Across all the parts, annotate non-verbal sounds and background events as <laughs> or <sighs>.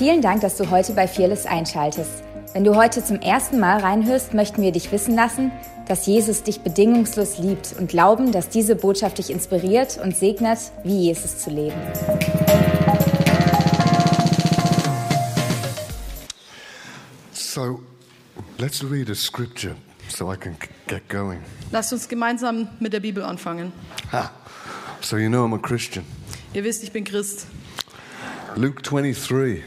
Vielen Dank, dass du heute bei Fearless einschaltest. Wenn du heute zum ersten Mal reinhörst, möchten wir dich wissen lassen, dass Jesus dich bedingungslos liebt und glauben, dass diese Botschaft dich inspiriert und segnet, wie Jesus zu leben. So, let's read a scripture so I can get going. Lasst uns gemeinsam mit der Bibel anfangen. Ha. So, you know I'm a Christian. Ihr wisst, ich bin Christ. Luke 23,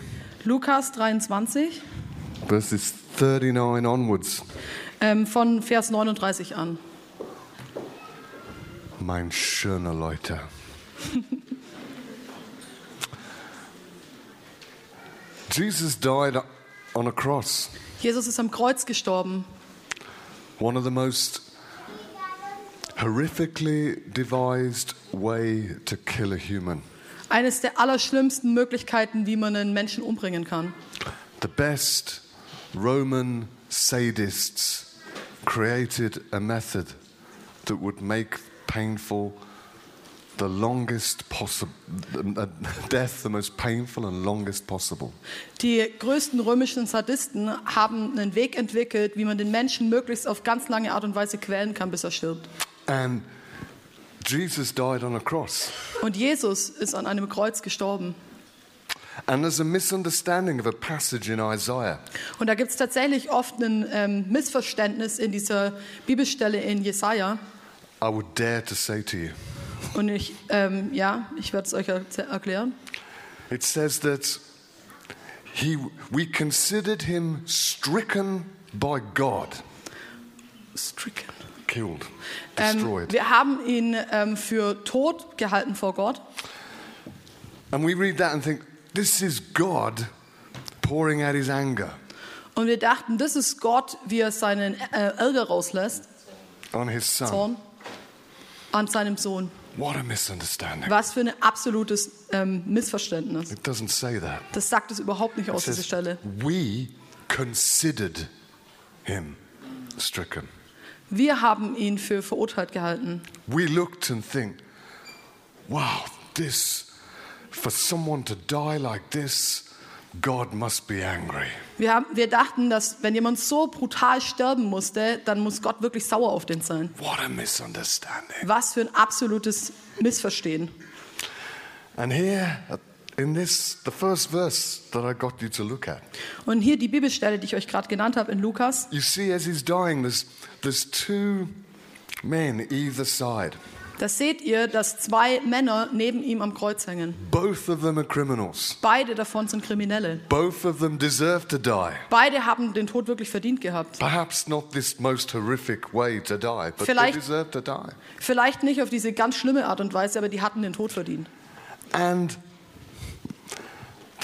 Lukas 23, verses 39 onwards. ähm, von Vers 39 an. Mein schöner Leute. <laughs> Jesus died on a cross, Jesus ist am Kreuz gestorben. one of the most horrifically devised way to kill a human. Eines der allerschlimmsten Möglichkeiten, wie man einen Menschen umbringen kann. The best Roman sadists created a method that would make painful the longest possible <laughs> death the most painful and longest possible. Die größten römischen Sadisten haben einen Weg entwickelt, wie man den Menschen möglichst auf ganz lange Art und Weise quälen kann, bis er stirbt. And Jesus died on a cross. Und Jesus ist an einem Kreuz gestorben. And there's a misunderstanding of a passage in Isaiah. Und da gibt es tatsächlich oft ein ähm, Missverständnis in dieser Bibelstelle in Jesaja. I would dare to say to you. Und ich, ähm, ja, ich werde es euch er erklären. It says that he we considered him stricken by God, Stricken. Killed, Ähm, destroyed. wir haben ihn ähm, für tot gehalten vor Gott. And we read that and think, this is God pouring out his anger Und wir dachten, das ist Gott, wie er seinen äh, Ärger rauslässt, on his son. Zorn, an seinem Sohn. What a misunderstanding. Was für ein absolutes ähm, Missverständnis. It doesn't say that. Das sagt es überhaupt nicht It aus, says, Stelle. we considered him stricken. Wir haben ihn für verurteilt gehalten. We looked and think, wow, this, for someone to die like this, God must be angry. Wir, haben, wir dachten, dass wenn jemand so brutal sterben musste, dann muss Gott wirklich sauer auf den sein. What a misunderstanding. Was für ein absolutes Missverstehen. And here, uh, in this, the first verse that I got you to look at, Und hier die Bibelstelle, die ich euch gerade genannt habe in Lukas. you see as he's dying, there's, there's two men either side. Da seht ihr, dass zwei Männer neben ihm am Kreuz hängen. Both of them are criminals. Beide davon sind Kriminelle. Both of them deserve to die. Beide haben den Tod wirklich verdient gehabt. Perhaps not this most horrific way to die, but they Vielleicht- deserve to die. Vielleicht nicht auf diese ganz schlimme Art und Weise, aber die hatten den Tod verdient. And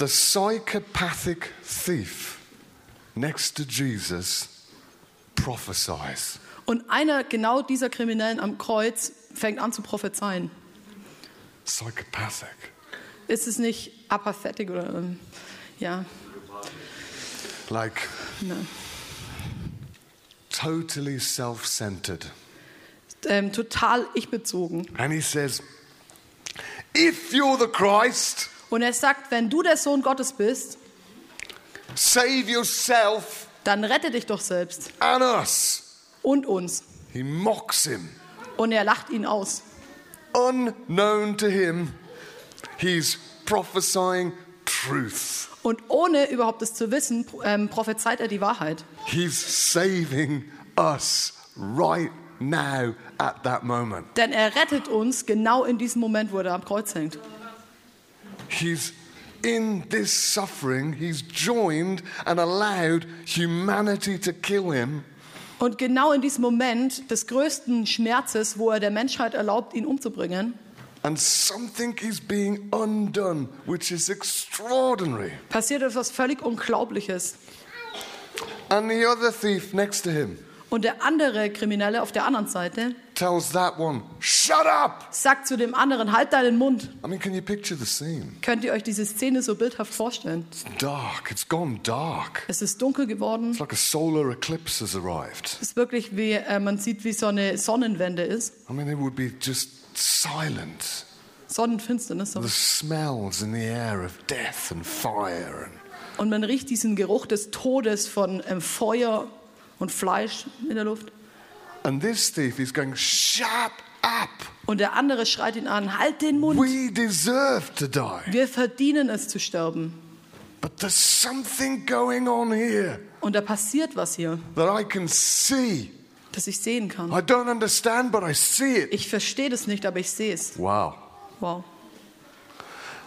the psychopathic thief next to Jesus prophesies. Und einer genau dieser Kriminellen am Kreuz fängt an zu prophezeien. Psychopathic. Ist es nicht apathetic oder ähm, ja, Like ne. totally self centered. ähm, total ich-bezogen. And he says, If you're the Christ, Und er sagt, wenn du der Sohn Gottes bist, save yourself dann rette dich doch selbst and us. und uns. He mocks him. Und er lacht ihn aus. Unknown to him, he's prophesying truth. Und ohne überhaupt es zu wissen, ähm, prophezeit er die Wahrheit. He's saving us right now at that moment. Denn er rettet uns genau in diesem Moment, wo er am Kreuz hängt. He's in this suffering, he's joined and allowed humanity to kill him. Und genau in diesem Moment des größten Schmerzes, wo er der Menschheit erlaubt, ihn umzubringen, And something is being undone, which is extraordinary. passiert etwas völlig Unglaubliches. And the other thief next to him Und der andere Kriminelle auf der anderen Seite tells that one, Shut up! sagt zu dem anderen, halt deinen Mund. I mean, can you picture the scene? Könnt ihr euch diese Szene so bildhaft vorstellen? It's dark, it's gone dark. Es ist dunkel geworden. It's like a solar eclipse has arrived. Es ist wirklich wie, äh, man sieht, wie so eine Sonnenwende ist. I mean, it would be just silent. Sonnenfinsternis. The smells in the air of death and fire. Und man riecht diesen Geruch des Todes von ähm, Feuer und Fleisch in der Luft. And this thief is going, Shut up! Und der andere schreit ihn an, halt den Mund. We deserve to die. Wir verdienen es zu sterben. But there's something going on here Und da passiert was hier, that I can see. das ich sehen kann. I don't understand, but I see it. Ich verstehe das nicht, aber ich sehe es. Wow. Wow.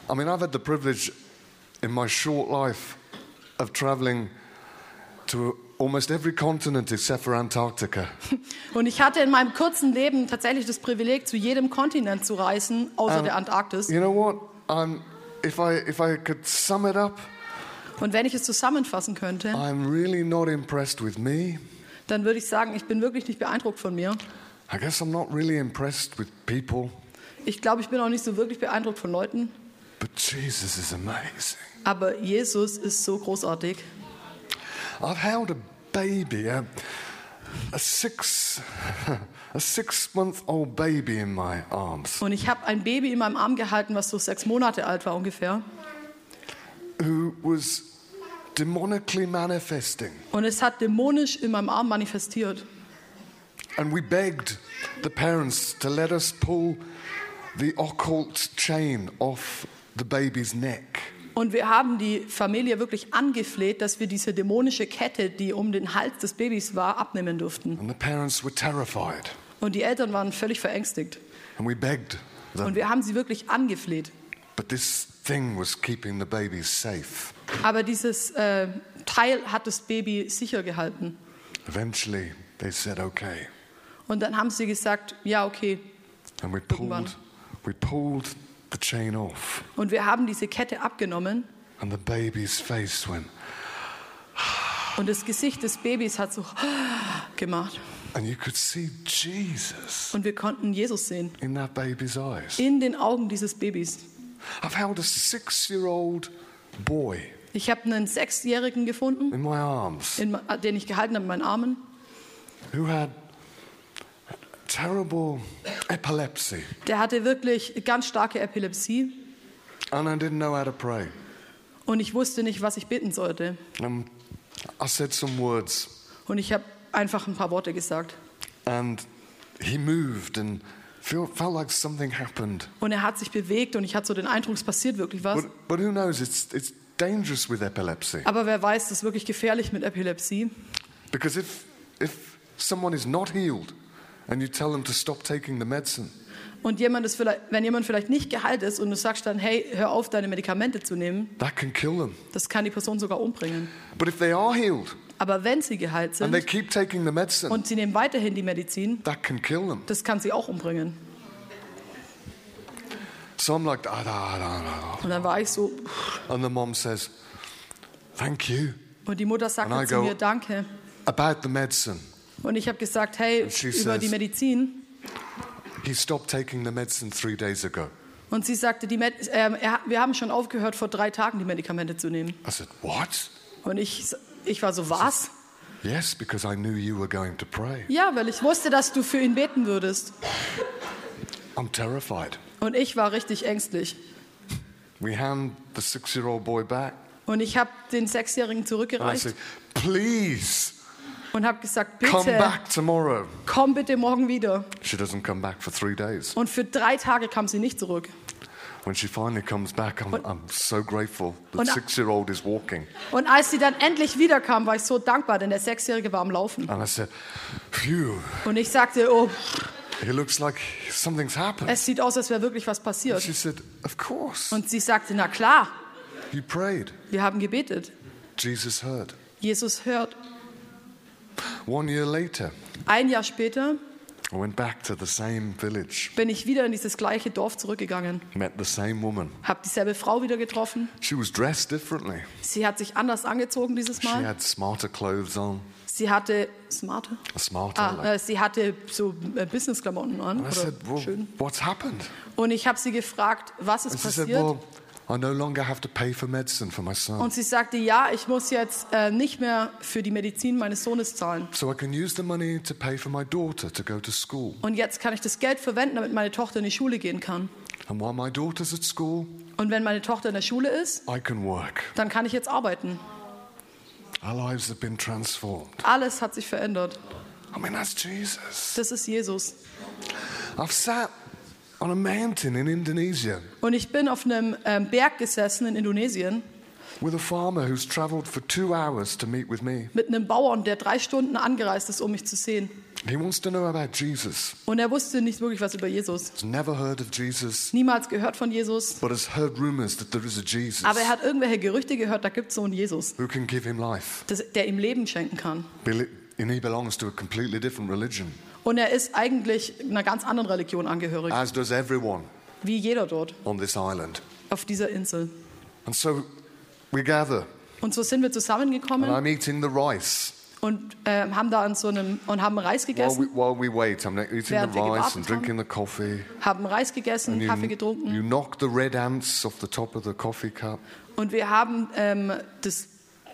I mean, I've had the privilege in my short life of traveling to almost every continent except for Antarctica. <laughs> Und ich hatte in meinem kurzen Leben tatsächlich das Privileg, zu jedem Kontinent zu reisen, außer Um, der Antarktis. You know what? I'm, if, I, if I could sum it up, Und wenn ich es zusammenfassen könnte, I'm really not impressed with me. dann würde ich sagen, ich bin wirklich nicht beeindruckt von mir. I guess I'm not really impressed with people, Ich glaube, ich bin auch nicht so wirklich beeindruckt von Leuten. but Jesus is amazing. Aber Jesus ist so großartig. I've held a baby, a, a six, <laughs> a six-month-old baby in my arms, Und ich habe ein Baby in meinem Arm gehalten, was so sechs Monate alt war ungefähr. who was demonically manifesting, Und es hat dämonisch in meinem Arm manifestiert. and we begged the parents to let us pull the occult chain off the baby's neck. Und wir haben die Familie wirklich angefleht, dass wir diese dämonische Kette, die um den Hals des Babys war, abnehmen durften. And the parents were terrified, Und die Eltern waren völlig verängstigt. and we begged them. Und wir haben sie wirklich angefleht. But this thing was keeping the baby safe. Aber dieses äh, Teil hat das Baby sicher gehalten. Eventually, they said, okay. Und dann haben sie gesagt, ja, okay. And we Irgendwann. pulled, we pulled the chain off, Und wir haben diese Kette abgenommen and the baby's face went, <sighs> und das Gesicht des Babys hat so <gasps> gemacht. and you could see Jesus Und wir konnten Jesus sehen. in that baby's eyes. In den Augen dieses Babys. I've held a six year old boy Ich habe einen Sechsjährigen gefunden, in my arms in, den ich gehalten habe in meinen Armen. who had terrible epilepsy, Der hatte wirklich ganz starke Epilepsie and I didn't know how to pray. und ich wusste nicht, was ich beten sollte. Um, I said some words, Und ich habe einfach ein paar Worte gesagt. and he moved and felt like something happened. Und er hat sich bewegt und ich hatte so den Eindruck, es passiert wirklich was. But, but who knows? It's, it's dangerous with epilepsy. Aber wer weiß, das ist wirklich gefährlich mit Epilepsie. Because if, if someone is not healed and you tell them to stop taking the medicine, Und jemand ist vielleicht, wenn jemand vielleicht nicht geheilt ist und du sagst dann, hey, hör auf, deine Medikamente zu nehmen, that can kill them. das kann die Person sogar umbringen. But if they are healed Aber wenn sie geheilt and they sind keep taking the medicine, und sie nehmen weiterhin die Medizin, that can kill them. das kann sie auch umbringen. So I'm like, ah, da, da, da. Und dann war ich so, and the mom says, thank you und die Mutter And I sagte zu go- mir, danke. about the medicine. Und ich habe gesagt, hey, über die Medizin. He stopped taking the medicine three days ago. Und sie sagte, die Med er, wir haben schon aufgehört, vor drei Tagen die Medikamente zu nehmen. I said, what? Und ich, ich war so, was? Yes, because I knew you were going to pray. Ja, weil ich wusste, dass du für ihn beten würdest. I'm terrified. Und ich war richtig ängstlich. We hand the six year old boy back. Und ich habe den Sechsjährigen And I zurückgereicht said, please und habe gesagt, come bitte, back tomorrow. komm bitte morgen wieder. She doesn't come back for three days. Und für drei Tage kam sie nicht zurück. When she finally comes back, I'm, I'm so grateful. The Und- six year old is walking. Und als sie dann endlich wiederkam, war ich so dankbar, denn der Sechsjährige war am Laufen. And I said, phew, Und ich sagte, oh, it looks like something's happened. es sieht aus, als wäre wirklich was She passiert. said, of course. Und sie sagte, na klar, You prayed. wir haben gebetet. Jesus heard. Jesus hört. One year later, Ein Jahr später I went back to the same village, bin ich wieder in dieses gleiche Dorf zurückgegangen, met the same woman. habe dieselbe Frau wieder getroffen. She was dressed differently. Sie hat sich anders angezogen dieses She Mal. had smarter clothes on, Sie hatte smarter. smarter. Ah, äh, sie hatte so äh, Businessklamotten an. And I Oder said, well, schön. what's happened? Und ich habe sie gefragt, was ist And she said, passiert? well, I no longer have to pay for medicine for my son. Und sie sagte, ja, ich muss jetzt äh, nicht mehr für die Medizin meines Sohnes zahlen. So I can use the money to pay for my daughter to go to school. Und jetzt kann ich das Geld verwenden, damit meine Tochter in die Schule gehen kann. And while my daughter's at school, Und wenn meine Tochter in der Schule ist, I can work. dann kann ich jetzt arbeiten. Alles hat sich verändert. I mean, that's Jesus. Das ist Jesus. I've sat on a mountain in Indonesia Und ich bin auf einem ähm, Berg gesessen in Indonesien with a farmer who's traveled for two hours to meet with me. mit einem Bauern, der drei Stunden angereist ist, um mich zu sehen. He wants to know about Jesus. Und er wusste nicht wirklich was über Jesus. He's never heard of Jesus, Niemals gehört von Jesus. but has heard rumors that there is a Jesus Aber er hat irgendwelche Gerüchte gehört, da gibt es so einen Jesus, who can give him life. das, der ihm Leben schenken kann. Bel- And he belongs to a completely different religion, Und er ist eigentlich einer ganz anderen Religion angehörig, as does everyone wie jeder dort on this island. auf dieser Insel. And so we gather, Und so sind wir and zusammengekommen I'm eating the rice. und äh, haben da an so einem und haben Reis While we, gegessen, while we wait, I'm eating the Während wir rice gewartet and drinking the coffee. haben Reis gegessen, And Kaffee you, getrunken you knock the red ants off the top of the coffee cup. und wir haben ähm, das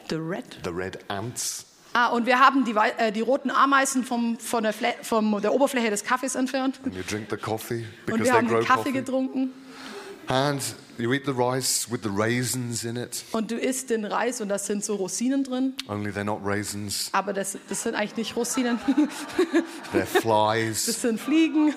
the red. The red ants. Ah, und wir haben die, äh, die roten Ameisen vom, von der, vom, der Oberfläche des Kaffees entfernt. And you drink the coffee Und wir haben Kaffee coffee. getrunken. And you eat the rice with the raisins in it. Und du isst den Reis und da sind so Rosinen drin. Only they're not raisins, Aber das, das sind eigentlich nicht Rosinen, they're flies. das sind Fliegen.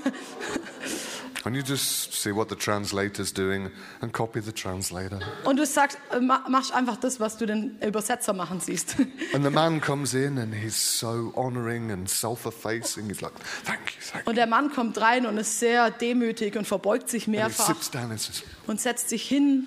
And you just see what the translator's doing and copy the translator. Und du sagst, äh, ma- machst einfach das, was du den Übersetzer machen siehst. <laughs> And the man comes in and he's so honoring and self effacing. He's like, Thank you, thank you. Und der Mann kommt rein und ist sehr demütig und verbeugt sich And he mehrfach sits down and says, und setzt sich hin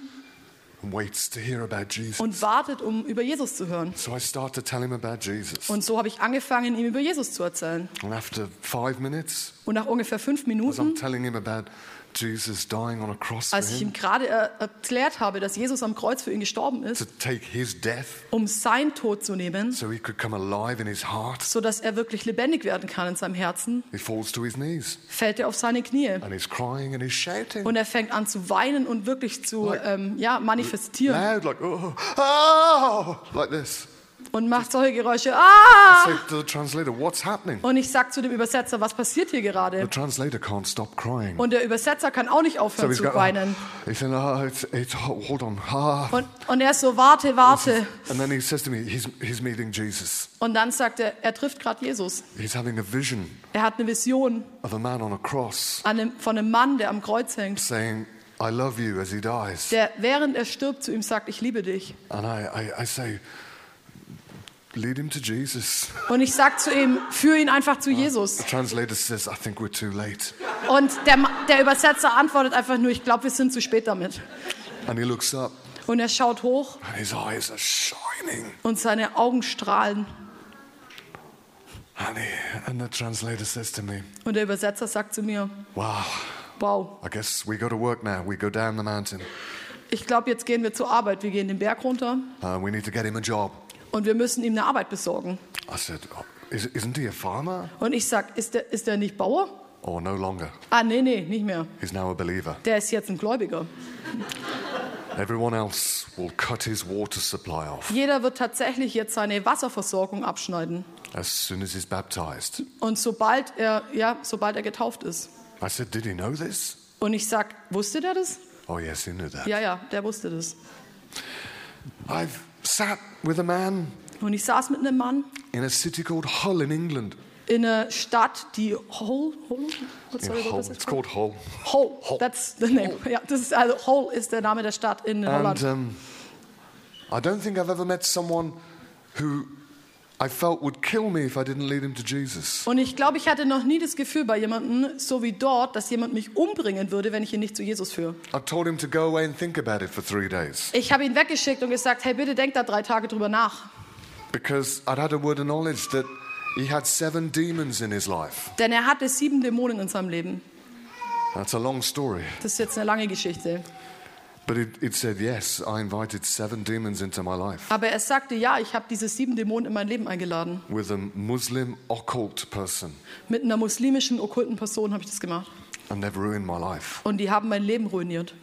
und wartet, um über Jesus zu hören. So I start to tell him about Jesus. Und so habe ich angefangen, ihm über Jesus zu erzählen. And after five minutes, Und nach ungefähr fünf Minuten, telling him about Jesus dying on a cross als ich ihm gerade er erklärt habe, dass Jesus am Kreuz für ihn gestorben to ist, take his death um sein Tod zu nehmen, so he could come alive in his heart, sodass er wirklich lebendig werden kann in seinem Herzen, he falls to his knees fällt er auf seine Knie. and he's crying and he's shouting. Und er fängt an zu weinen und wirklich zu ähm, ja, manifestieren Loud, like, oh, oh, like this. Und macht solche Geräusche. Ah! Say to the translator, what's happening? Und ich sag zu dem Übersetzer, was passiert hier The gerade? translator can't stop crying. Und der Übersetzer kann auch nicht aufhören zu weinen. oh. he's saying, it's, it's, hold on. Ah. Und, und er ist so, warte, warte. And then he says to me, he's, he's meeting Jesus. Und dann sagt er, er trifft gerade Jesus. He's having a vision Er hat eine Vision of a man on a cross an einem, von einem Mann, der am Kreuz hängt, saying, I love you as he dies. der während er stirbt zu ihm sagt, ich liebe dich. And I, I, I say, lead him to Jesus. Und ich sag zu ihm, führ ihn einfach zu Jesus. The translator says, I think we're too late. Und der, der Übersetzer antwortet einfach nur, ich glaube, wir sind zu spät damit. And he looks up Und er schaut hoch and his eyes are shining. und seine Augen strahlen. And, he, and the translator says to me, Und der Übersetzer sagt zu mir, wow, wow, I guess we go to work now. We go down the mountain. ich glaube, jetzt gehen wir zur Arbeit. Wir gehen den Berg runter Uh, we need to get him a job. Und wir müssen ihm eine Arbeit besorgen. I said, oh, is, isn't he a farmer? Und ich sag, ist der, ist der nicht Bauer? Oh, no longer. Ah, nee, nee, nicht mehr. He's now a believer. Der ist jetzt ein Gläubiger. Everyone else will cut his water supply off Jeder wird tatsächlich jetzt seine Wasserversorgung abschneiden. as soon as he's baptized. Und sobald er, ja, sobald er getauft ist. I said, Did he know this? Und ich sag, wusste der das? Oh, yes, he knew that. Ja, ja, der wusste das. I've sat with a man Und ich saß mit einem Mann in a city called Hull in England. in einer Stadt, die Hull, Hull, what, In sorry, what Hull. It's called? Hull. Hull. Hull. That's the name. Ja, das ist also Hull ist der Name der Stadt in Holland. Um, I don't think I've ever met someone who Und ich glaube, ich hatte noch nie das Gefühl bei jemandem, so wie dort, dass jemand mich umbringen würde, wenn ich ihn nicht zu Jesus führe. I told him to go away and think about it for three days Ich habe ihn weggeschickt und gesagt, hey, bitte denk da drei Tage drüber nach. because I'd had a word of knowledge that he had seven demons in his life. Denn er hatte sieben Dämonen in seinem Leben. That's a long story. Das ist jetzt eine lange Geschichte. But it, it said, yes, I invited seven demons into my life Aber er sagte, ja, ich habe diese sieben Dämonen in mein Leben eingeladen. with a Muslim occult person Mit einer muslimischen, okkulten Person habe ich das gemacht. and they've ruined my life. Und die haben mein Leben ruiniert.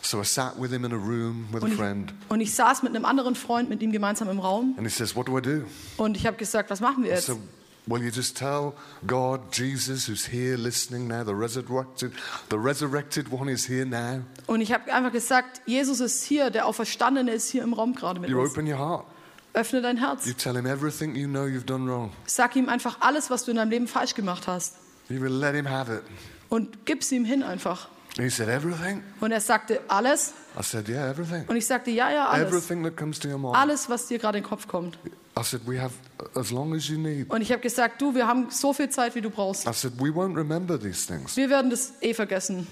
So I sat with him in a room with a Und ich, friend und ich saß mit einem anderen Freund mit ihm gemeinsam im Raum. and he says, What do I do? Und ich habe gesagt, was machen wir jetzt? Will you just tell God, Jesus, who's here listening now, the resurrected, the resurrected one is here now? Und ich habe einfach gesagt, Jesus ist hier, der Auferstandene ist hier im Raum gerade mit You uns. open your heart. Öffne dein Herz. You tell him everything you know you've done wrong. Sag ihm einfach alles, was du in deinem Leben falsch gemacht hast. You will let him have it. Und gib's ihm hin einfach. He said, Everything? Und er sagte, alles? I said, Yeah, everything. Und ich sagte, ja, ja, alles. Everything that comes to your mind. Alles, was dir gerade in den Kopf kommt. I said, We have as long as you need. Und ich habe gesagt, du, wir haben so viel Zeit, wie du brauchst. I said, We won't remember these things. Wir werden das eh vergessen.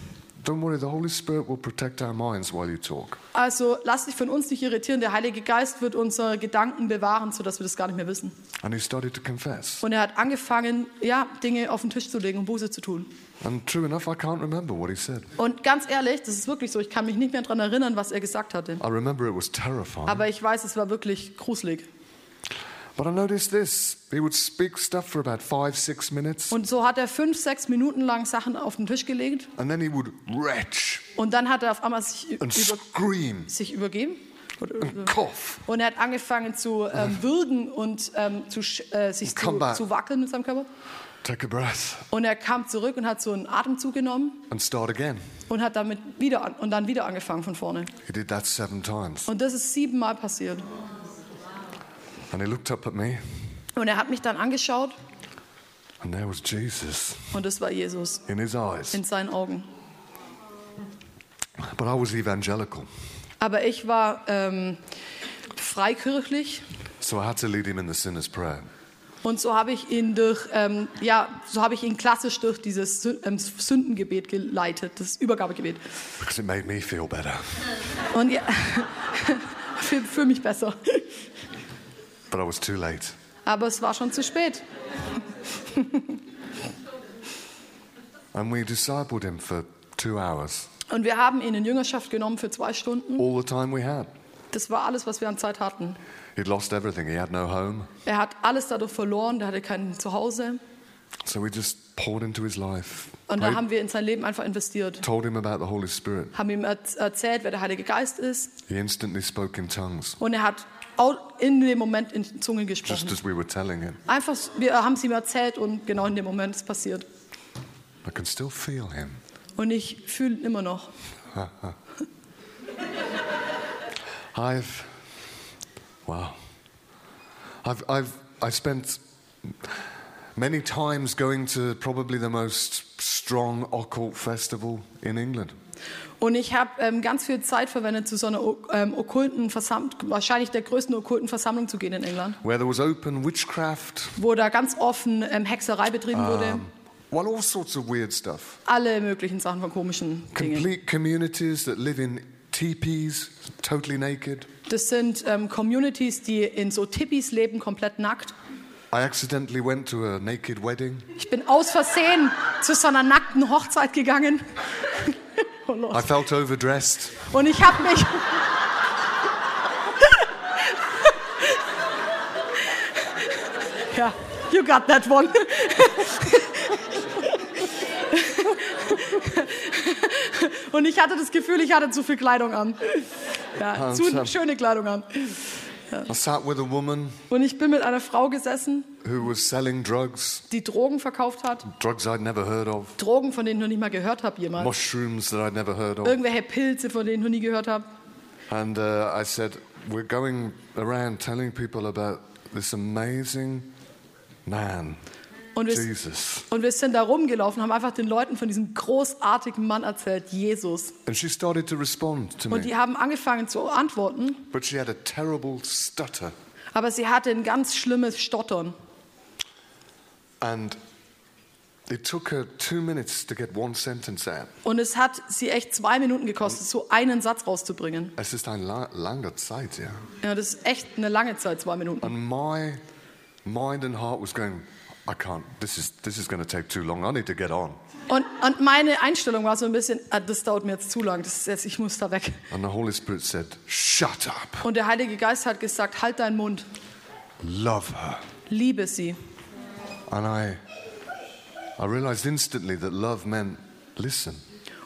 Don't worry, the Holy Spirit will protect our minds while you talk. Also lass dich von uns nicht irritieren. Der Heilige Geist wird unsere Gedanken bewahren, sodass wir das gar nicht mehr wissen. And he started to confess. Und er hat angefangen, ja, Dinge auf den Tisch zu legen und Buße zu tun. And true enough, I can't remember what he said. Und ganz ehrlich, das ist wirklich so, ich kann mich nicht mehr daran erinnern, was er gesagt hatte. I remember it was terrifying. Aber ich weiß, es war wirklich gruselig. But I noticed this. He would speak stuff for about five, six minutes, Und so hat er fünf, sechs Minuten lang Sachen auf den Tisch gelegt. and then he would retch Und dann hat er auf einmal sich, and über, scream sich übergeben. Cough. Und er hat angefangen zu ähm, würgen und ähm, zu, äh, sich zu, zu wackeln mit seinem Körper. Take a breath Und er kam zurück und hat so einen Atemzug genommen and start again. und hat damit wieder an, und dann wieder angefangen von vorne. He did that seven times. Und das ist siebenmal passiert. And he looked up at me, Und er hat mich dann angeschaut and there was Jesus und das war Jesus in his eyes. in seinen Augen. But I was evangelical, Aber ich war ähm, freikirchlich so I had to lead him in the sinner's prayer. Und so habe ich ihn durch, ähm, ja, so habe ich ihn klassisch durch dieses ähm, Sündengebet geleitet, das Übergabegebet. Because it made me feel better. Und ja, <laughs> für, für mich besser. But I was too late. Aber es war schon zu spät. And we discipled him for two hours, Und wir haben ihn in Jüngerschaft genommen für zwei Stunden. all the time we had. Das war alles, was wir an Zeit hatten. He'd lost everything, he had no home. Er hat alles dadurch verloren, der hatte kein Zuhause. So we just poured into his life. Und da haben wir in sein Leben einfach investiert. told him about the Holy Spirit. Haben ihm erz- erzählt, wer der Heilige Geist ist. He instantly spoke in tongues, Und er hat in dem Moment in Zungen just gesprochen. as we were telling him. Einfach, wir haben es ihm erzählt und genau in dem Moment ist es passiert. I can still feel him. Und ich fühle ihn immer noch. <laughs> I've, wow. I've, I've, I spent many times going to probably the most strong occult festival in England. Und ich habe ähm, ganz viel Zeit verwendet, zu so einer ähm, okkulten Versammlung, wahrscheinlich der größten okkulten Versammlung zu gehen in England, where there was open witchcraft, wo da ganz offen ähm, Hexerei betrieben wurde. um, well, all sorts of weird stuff. Alle möglichen Sachen von komischen Dingen. Complete communities that live in teepees, totally naked. Das sind ähm, Communities, die in so Tippis leben, komplett nackt. I accidentally went to a naked wedding. Ich bin aus Versehen zu so einer nackten Hochzeit gegangen. <laughs> oh Lord. I felt overdressed. Und ich habe mich. <laughs> ja, you got that one. <laughs> Und ich hatte das Gefühl, ich hatte zu viel Kleidung an. Ja, zu Sam. schöne Kleidung an. I sat with a woman Und ich bin mit einer Frau gesessen, die Drogen verkauft hat. drugs I'd never heard of, Drogen, von denen ich noch nicht mal gehört habe jemals. mushrooms that I'd never heard of. Irgendwelche Pilze, von denen ich noch nie gehört habe. And uh, I said, We're going around telling people about this amazing man, Und wir, Jesus. und wir sind da rumgelaufen, haben einfach den Leuten von diesem großartigen Mann erzählt, Jesus. And she started to respond to Und me, die haben angefangen zu antworten, but she had a terrible stutter. aber sie hatte ein ganz schlimmes Stottern. And it took her two minutes to get one sentence out. Und es hat sie echt zwei Minuten gekostet, so einen Satz rauszubringen. Es ist eine la- lange Zeit, ja. Ja, das ist echt eine lange Zeit, zwei Minuten. And my mind and heart was going, I can't, this is, this is going to take too long. I need to get on. Und, und meine Einstellung war so ein bisschen, ah, das dauert mir jetzt zu lang, das ist jetzt, ich muss da weg. And the Holy Spirit said, Shut up. Und der Heilige Geist hat gesagt, halt deinen Mund, Love her. liebe sie. And I, I realized instantly that love meant listen.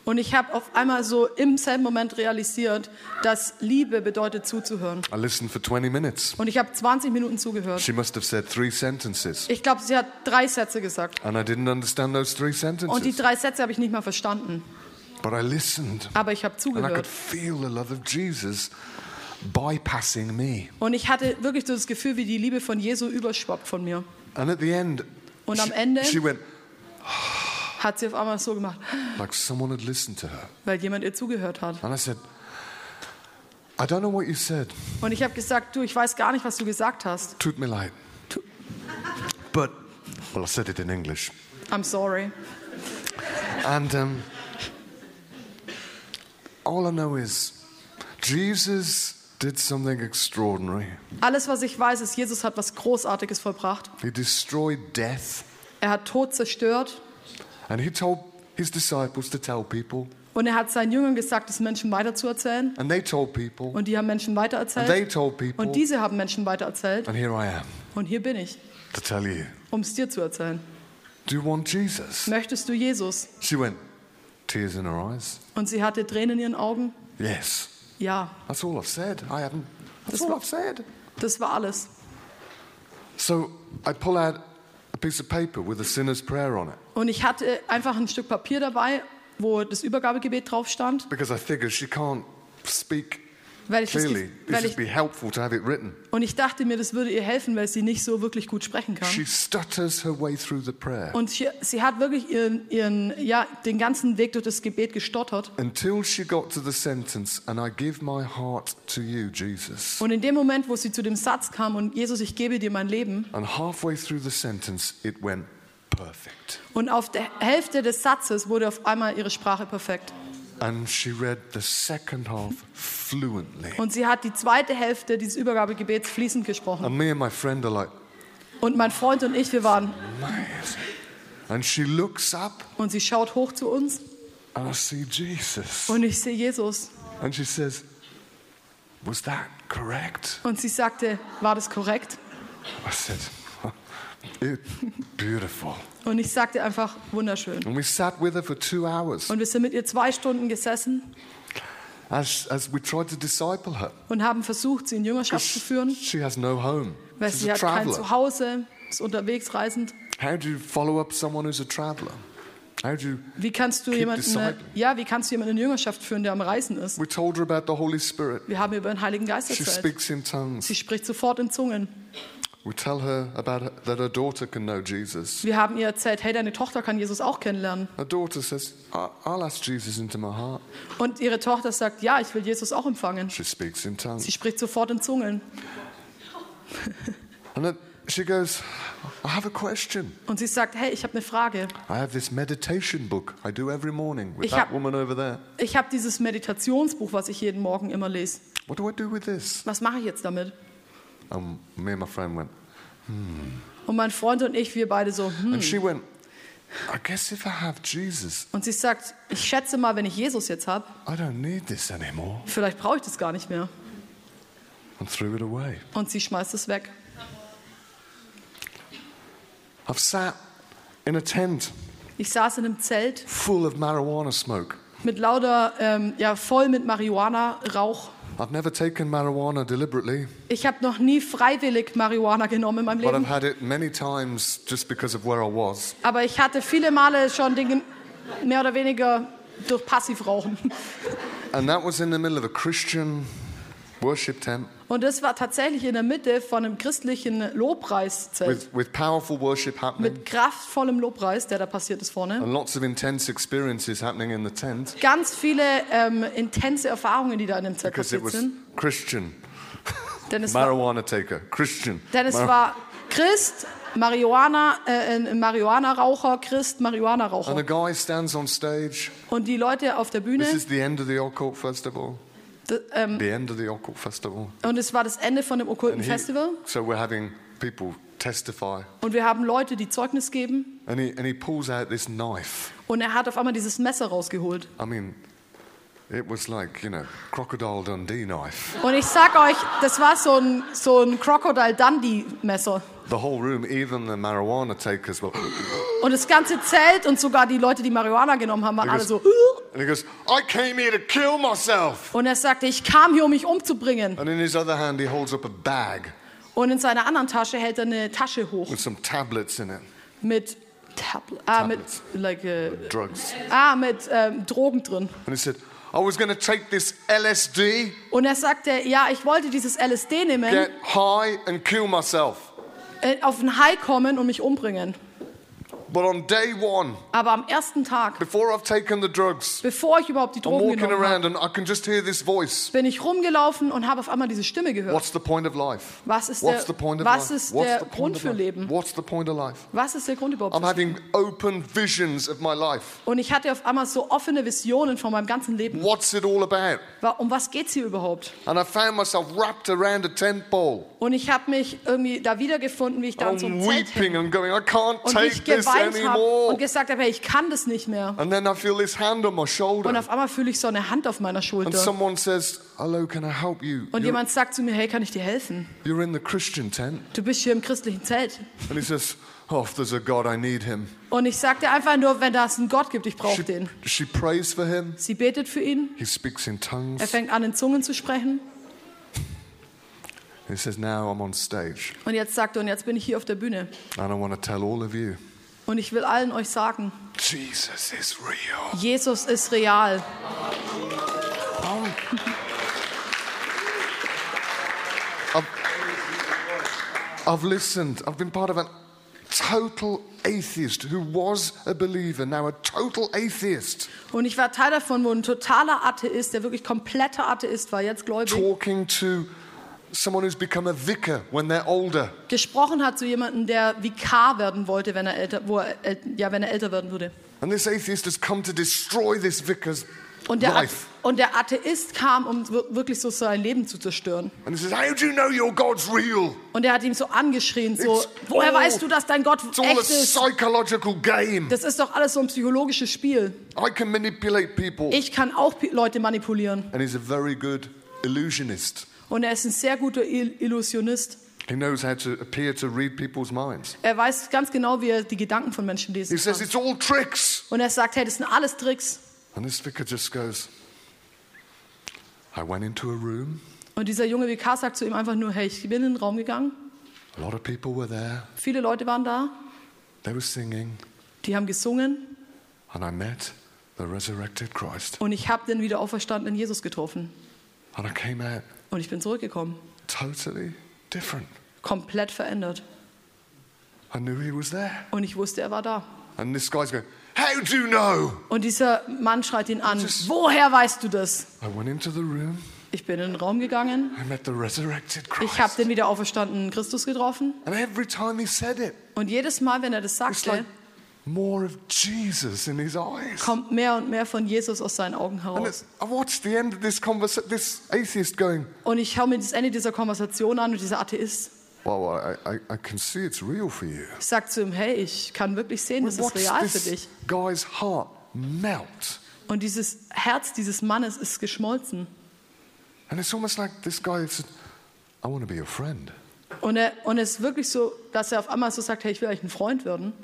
Und ich habe auf einmal so im selben Moment realisiert, dass Liebe bedeutet zuzuhören. I listened for 20 minutes. Und ich habe 20 Minuten zugehört. She must have said three sentences. Ich glaube, sie hat drei Sätze gesagt. And I didn't understand those three Und die sentences. drei Sätze habe ich nicht mal verstanden. But I listened. Aber ich habe And I could zugehört. feel the love of Jesus bypassing me. Und ich hatte wirklich so das Gefühl, wie die Liebe von Jesu überschwappt von mir. And at the end, Und am she, Ende- she went Hat sie auf einmal so gemacht, like someone had listened to her. weil jemand ihr zugehört hat. And I said, I don't know what you said. Und ich habe gesagt, du, ich weiß gar nicht, was du gesagt hast. Tut mir leid. But, well, I said it in English. I'm sorry. And um, all I know is Jesus did something extraordinary. Alles, was ich weiß, ist, Jesus hat was Großartiges vollbracht. He destroyed death, Er hat Tod zerstört and he told his disciples to tell people, und er hat seinen Jüngern gesagt, es Menschen weiterzuerzählen. and they told people, Und die haben Menschen weitererzählt. and they told people, Und diese haben Menschen weitererzählt. and here I am Und hier bin ich, to tell you. um es dir zu erzählen. Do you want Jesus? Möchtest du Jesus? She went, tears in her eyes. Und sie hatte Tränen in ihren Augen. Yes, Ja, that's all I've said. I haven't. That's Das all war- I've said. das war alles. So I pull out piece of paper with a sinner's prayer on it. Und ich hatte einfach ein Stück Papier dabei, wo das Übergabegebet drauf stand, because I figured she can't speak weil ich, das, clearly. This weil would ich be helpful to have it written. und ich dachte mir, das würde ihr helfen, weil sie nicht so wirklich gut sprechen kann. She stutters her way through the prayer Und sie, sie hat wirklich ihren, ihren, ja, den ganzen Weg durch das Gebet gestottert. until she got to the sentence, and I give my heart to you, Jesus. Und in dem Moment, wo sie zu dem Satz kam und Jesus, ich gebe dir mein Leben, And halfway through the sentence, it went perfect. und auf der Hälfte des Satzes wurde auf einmal ihre Sprache perfekt. And she read the second half fluently. Und sie hat die zweite Hälfte dieses Übergabegebets fließend gesprochen. And me and my friend are like, Und mein Freund und ich, wir waren, amazing. And she looks up, und sie schaut hoch zu uns and I see Jesus. und ich sehe Jesus. And she says, Was that correct? Und sie sagte, war das korrekt? I said, <laughs> "It- Beautiful. Und ich sagte einfach, wunderschön. And we sat with her for two hours Und wir sind mit ihr zwei Stunden gesessen as, as we tried to disciple her. und haben versucht, sie in Jüngerschaft zu führen, She has no home. weil She's sie a hat kein traveler. Zuhause, ist unterwegs reisend. How do you follow up someone who's a traveler? How do you. Wie kannst du Keep jemanden, discipling. ja, wie kannst du jemanden in Jüngerschaft führen, der am Reisen ist? We told her about the Holy Spirit. Wir haben über den Heiligen Geist She erzählt. speaks in tongues. Sie spricht sofort in Zungen. We tell her about her, that her daughter can know Jesus. Wir haben ihr erzählt, hey, deine Tochter kann Jesus auch kennenlernen. Her daughter says, "I- I'll ask Jesus into my heart. Und ihre Tochter sagt, ja, ich will Jesus auch empfangen. She speaks in tongues. Sie spricht sofort in Zungen. And then she goes, I have a question. Und sie sagt, hey, ich habe eine Frage. I have this meditation book I do every morning with Ich that hab- woman over there. Ich habe dieses Meditationsbuch, was ich jeden Morgen immer lese. What do I do with this? Was mache ich jetzt damit? And me and my friend went, Und mein Freund und ich, wir beide so, hm. and she went, I guess if I have Jesus, Und sie sagt, ich schätze mal, wenn ich Jesus jetzt habe, I don't need this anymore. vielleicht brauche ich das gar nicht mehr. And threw it away. Und sie schmeißt es weg. I've sat in a tent Ich saß in einem Zelt full of marijuana smoke. mit lauter, ähm, ja, voll mit Marihuana-Rauch. I've never taken marijuana deliberately, Ich habe noch nie freiwillig Marihuana genommen in meinem but I've Leben. had it many times just because of where I was. Aber ich hatte viele Male schon Dinge mehr oder weniger durch Passivrauchen. And that was in the middle of a Christian worship tent Und das war tatsächlich in der Mitte von einem christlichen Lobpreiszelt. with, with powerful worship happening Mit kraftvollem Lobpreis, der da passiert ist vorne. and lots of intense experiences happening in the tent Ganz viele ähm, intense Erfahrungen, die da in dem Zelt because it passiert was sind. Christian, Denn es war, marijuana taker, Christian. denn es Mar- war Christ, Marihuana, äh, ein Marihuana-Raucher, Christ, Marihuana-Raucher. guy stands on stage. Und die Leute auf der Bühne, This is the end of the occult festival. D- ähm, The end of the occult festival. und es war das Ende von dem okkulten he- Festival. so we're having people testify. Und wir haben Leute, die Zeugnis geben. And he, and he pulls out this knife. Und er hat auf einmal dieses Messer rausgeholt. I mean, It was like, you know, Crocodile Dundee knife. Und ich sag euch, das war so ein, so ein Crocodile Dundee Messer. The whole room, even the marijuana takers were. Und das ganze Zelt und sogar die Leute, die Marihuana genommen haben, waren alle so. And he goes, I came here to kill myself. Und er sagte, ich kam hier, um mich umzubringen. And in his other hand, he holds up a bag Und in seiner anderen Tasche hält er eine Tasche hoch with some tablets in it, mit Tablet, ah, mit, like, äh, drugs. ah, mit ähm, Drogen drin. And he said, I was going to take this LSD, Und er sagte, ja, ich wollte dieses LSD nehmen, get high, and kill myself. äh, auf ein High kommen und mich umbringen. But on day one, Aber am ersten Tag, before I've taken the drugs, bevor ich überhaupt die I'm Drogen walking genommen around and I can just hear this voice. bin ich rumgelaufen und habe auf einmal diese Stimme gehört. What's the point of life? Was ist What's der- the point of was life? ist What's der Grund für? Leben? What's the point of life? Was ist der Grund überhaupt? I'm having open visions of my life. Und ich hatte auf einmal so offene Visionen von meinem ganzen Leben. What's it all about? Um was geht's hier überhaupt? And I found myself wrapped around a tent pole. Und ich habe mich irgendwie da wiedergefunden, wie ich da an so einem I'm Zelt weeping hing and going, I can't und take ich this geweint habe und gesagt habe, hey, ich kann das nicht mehr. And then I feel this hand on my Und shoulder. auf einmal fühle ich so eine Hand auf meiner And Schulter. someone says, Hello, can I help you? Und You're, jemand sagt zu mir, hey, kann ich dir helfen? you're in the Christian tent. Du bist hier im christlichen Zelt. And he says, Oh, if there's a God, I need him. Und ich sagte einfach nur, wenn da es einen Gott gibt, ich brauche den. she prays for him. Sie betet für ihn. He speaks in Er tongues. fängt an, in Zungen zu sprechen. He says, Now I'm on stage. Und jetzt sagt er, und jetzt bin ich hier auf der Bühne. And I want to tell all of you Und ich will allen euch sagen, Jesus is real. Jesus ist real. I've listened. I've been part of a total atheist who was a believer, now a total atheist, Und ich war Teil davon, wo ein totaler Atheist, der wirklich kompletter Atheist war, jetzt gläubig, talking to someone who's become a vicar when they're older. gesprochen hat zu jemandem, der Vikar werden wollte, wenn er älter, wo er, äl- ja, wenn er älter werden würde. And this atheist has come to destroy this vicar's Und der, life. und der Atheist kam, um wir- wirklich so sein Leben zu zerstören. And he says, How do you know your God's real? Und er hat ihm so angeschrien, so, It's woher all- weißt du, dass dein Gott It's all a echt ist? psychological game. Das ist doch alles so ein psychologisches Spiel. I can manipulate people. Ich kann auch Leute manipulieren. And he's a very good illusionist. Und er ist ein sehr guter Il- Illusionist. He knows how to appear to read people's minds. Er weiß ganz genau, wie er die Gedanken von Menschen lesen He says kann. it's all tricks. Und er sagt, hey, das sind alles Tricks. And this vicar just goes, I went into a room. Und dieser junge Vikar sagt zu ihm einfach nur, hey, ich bin in den Raum gegangen. A lot of people were there. Viele Leute waren da. They were singing. Die haben gesungen. And I met the resurrected Christ. Und ich habe den wieder auferstandenen Jesus getroffen. And I came out Und ich bin zurückgekommen. totally different. Komplett verändert. I knew he was there. Und ich wusste, er war da. And this guy's going, How do you know? Und dieser Mann schreit ihn an, Just- woher weißt du das? I went into the room. Ich bin in den Raum gegangen. I met the resurrected Ich habe Christ. den wieder auferstandenen Christus getroffen. And every time he said it, Und jedes Mal, wenn er das sagte, more of Jesus in his eyes. kommt mehr und mehr von Jesus aus seinen Augen And heraus. I watched the end of this conversation, this atheist going, Und ich schaue mir das Ende dieser Konversation an und dieser Atheist Well, I, I, I can see it's real for you. sagt zu ihm, hey, ich kann wirklich sehen, das ist real für dich. guy's heart melt. Und dieses Herz dieses Mannes ist geschmolzen. And it's almost like this guy said, I want to be your friend. Und, er, und es ist wirklich so, dass er auf einmal so sagt, hey, ich will eigentlich ein Freund werden.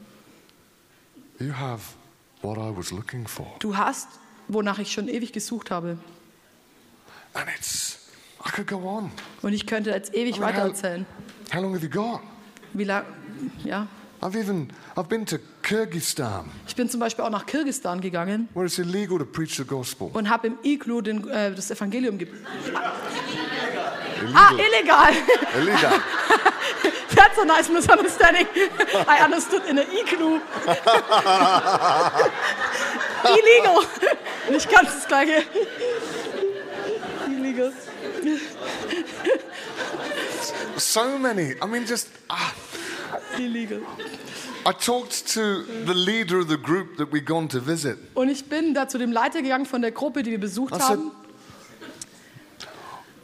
You have what I was looking for. Du hast, wonach ich schon ewig gesucht habe. And it's, I could go on. Und ich könnte jetzt ewig I mean, how, weitererzählen. how long have you got? Wie lang, ja. I've even, I've been to Kyrgyzstan, Ich bin zum Beispiel auch nach Kirgistan gegangen where it's illegal to preach the gospel. und habe im Iglu den, äh, das Evangelium ge Ah, illegal! Illegal. <laughs> That's a nice misunderstanding. I understood in an igloo. <laughs> Illegal. Nicht ganz das gleiche. Illegal. so many. I mean, just, ah. Illegal. I talked to the leader of the group that we'd gone to visit. Und ich bin da zu dem Leiter gegangen von der Gruppe, die wir besucht I said, haben.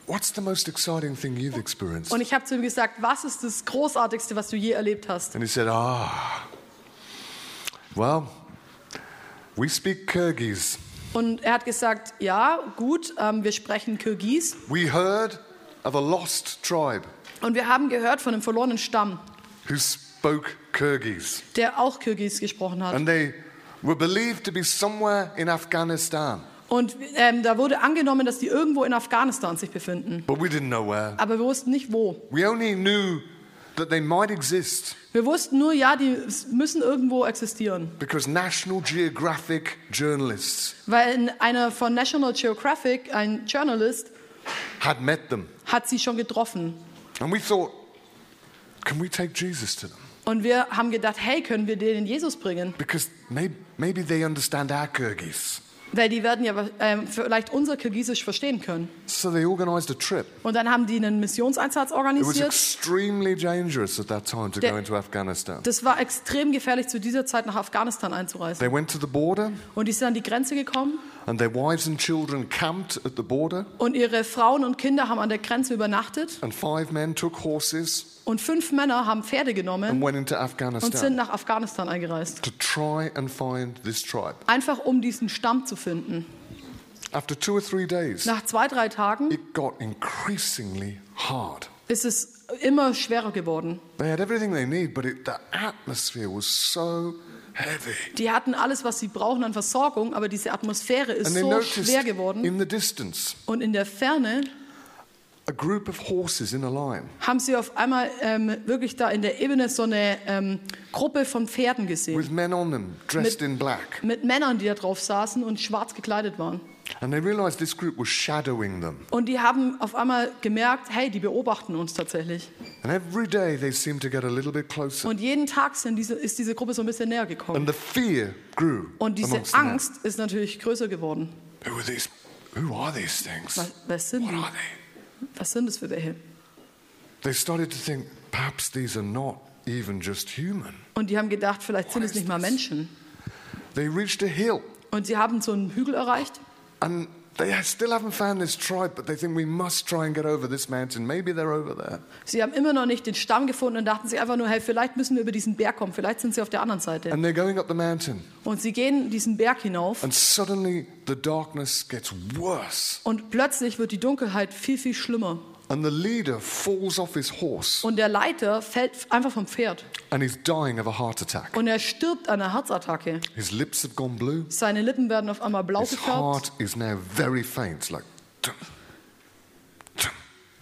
What's the most exciting thing you've experienced? Und ich habe zu ihm gesagt, was ist das Großartigste, was du je erlebt hast? And he said, Ah, well, we speak Kyrgyz. Und er hat gesagt, ja, gut, ähm, wir sprechen Kirgis. We heard of a lost tribe Und wir haben gehört von einem verlorenen Stamm, who spoke Kyrgyz. der auch Kirgis gesprochen hat. And they were believed to be somewhere in Afghanistan. Und ähm, da wurde angenommen, dass die irgendwo in Afghanistan sich befinden. But we didn't know where. Aber wir wussten nicht wo. We only knew that they might exist Wir wussten nur, ja, die müssen irgendwo existieren. because National Geographic journalists Weil einer von National Geographic, ein Journalist, had met them. hat sie schon getroffen. And we thought, can we take Jesus to them? Und wir haben gedacht, hey, können wir denen Jesus bringen? Because maybe, maybe they understand our Kyrgyz. Weil die werden ja ähm, vielleicht unser Kirgisisch verstehen können. So they organized a trip. Und dann haben die einen Missionseinsatz It was organisiert. extremely dangerous at that time to Der- go into Afghanistan. Das war extrem gefährlich, zu dieser Zeit nach Afghanistan einzureisen. They went to the border, Und die sind an die Grenze gekommen and their wives and children camped at the border, und ihre Frauen und Kinder haben an der Grenze übernachtet. and five men took horses Und fünf Männer haben Pferde and genommen und sind nach Afghanistan eingereist. to try and find this tribe. Einfach um diesen Stamm zu finden. After two or three days, Nach zwei, drei Tagen it got increasingly hard. ist es immer schwerer geworden. They had everything they need, but it, the atmosphere was so heavy. Die hatten alles, was sie brauchen an Versorgung, aber diese Atmosphäre ist so schwer geworden. in the distance Und in der Ferne haben sie auf einmal ähm, wirklich da in der Ebene so eine ähm, Gruppe von Pferden gesehen. with men on them dressed Mit- in black. Mit Männern, die da drauf saßen und schwarz gekleidet waren. And they realized this group was shadowing them. Und die haben auf einmal gemerkt, hey, die beobachten uns tatsächlich. And every day they seemed to get a little bit closer. Und jeden Tag diese, ist diese Gruppe so ein bisschen näher gekommen. Und diese. Angst ist natürlich größer geworden. Who are these? Who are these things? Was, was sind What die? Was sind das für welche? They started to think perhaps these are not even just human. Und die haben gedacht, vielleicht sind es nicht mal? Menschen. They reached a hill Und sie haben so einen Hügel erreicht and they still haven't found this tribe, but they think we must try and get over this mountain. Maybe they're over there. Sie haben immer noch nicht den Stamm gefunden und dachten sich einfach nur, hey, vielleicht müssen wir über diesen Berg kommen, vielleicht sind sie auf der anderen Seite. And they're going up the mountain. Und sie gehen diesen Berg hinauf And suddenly the darkness gets worse. und plötzlich wird die Dunkelheit viel, viel schlimmer. And the leader falls off his horse Und der Leiter fällt einfach vom Pferd and he's dying of a heart attack. und er stirbt an einer Herzattacke. His lips have gone blue. Seine Lippen werden auf einmal blau His gefärbt heart is now very faint, it's like,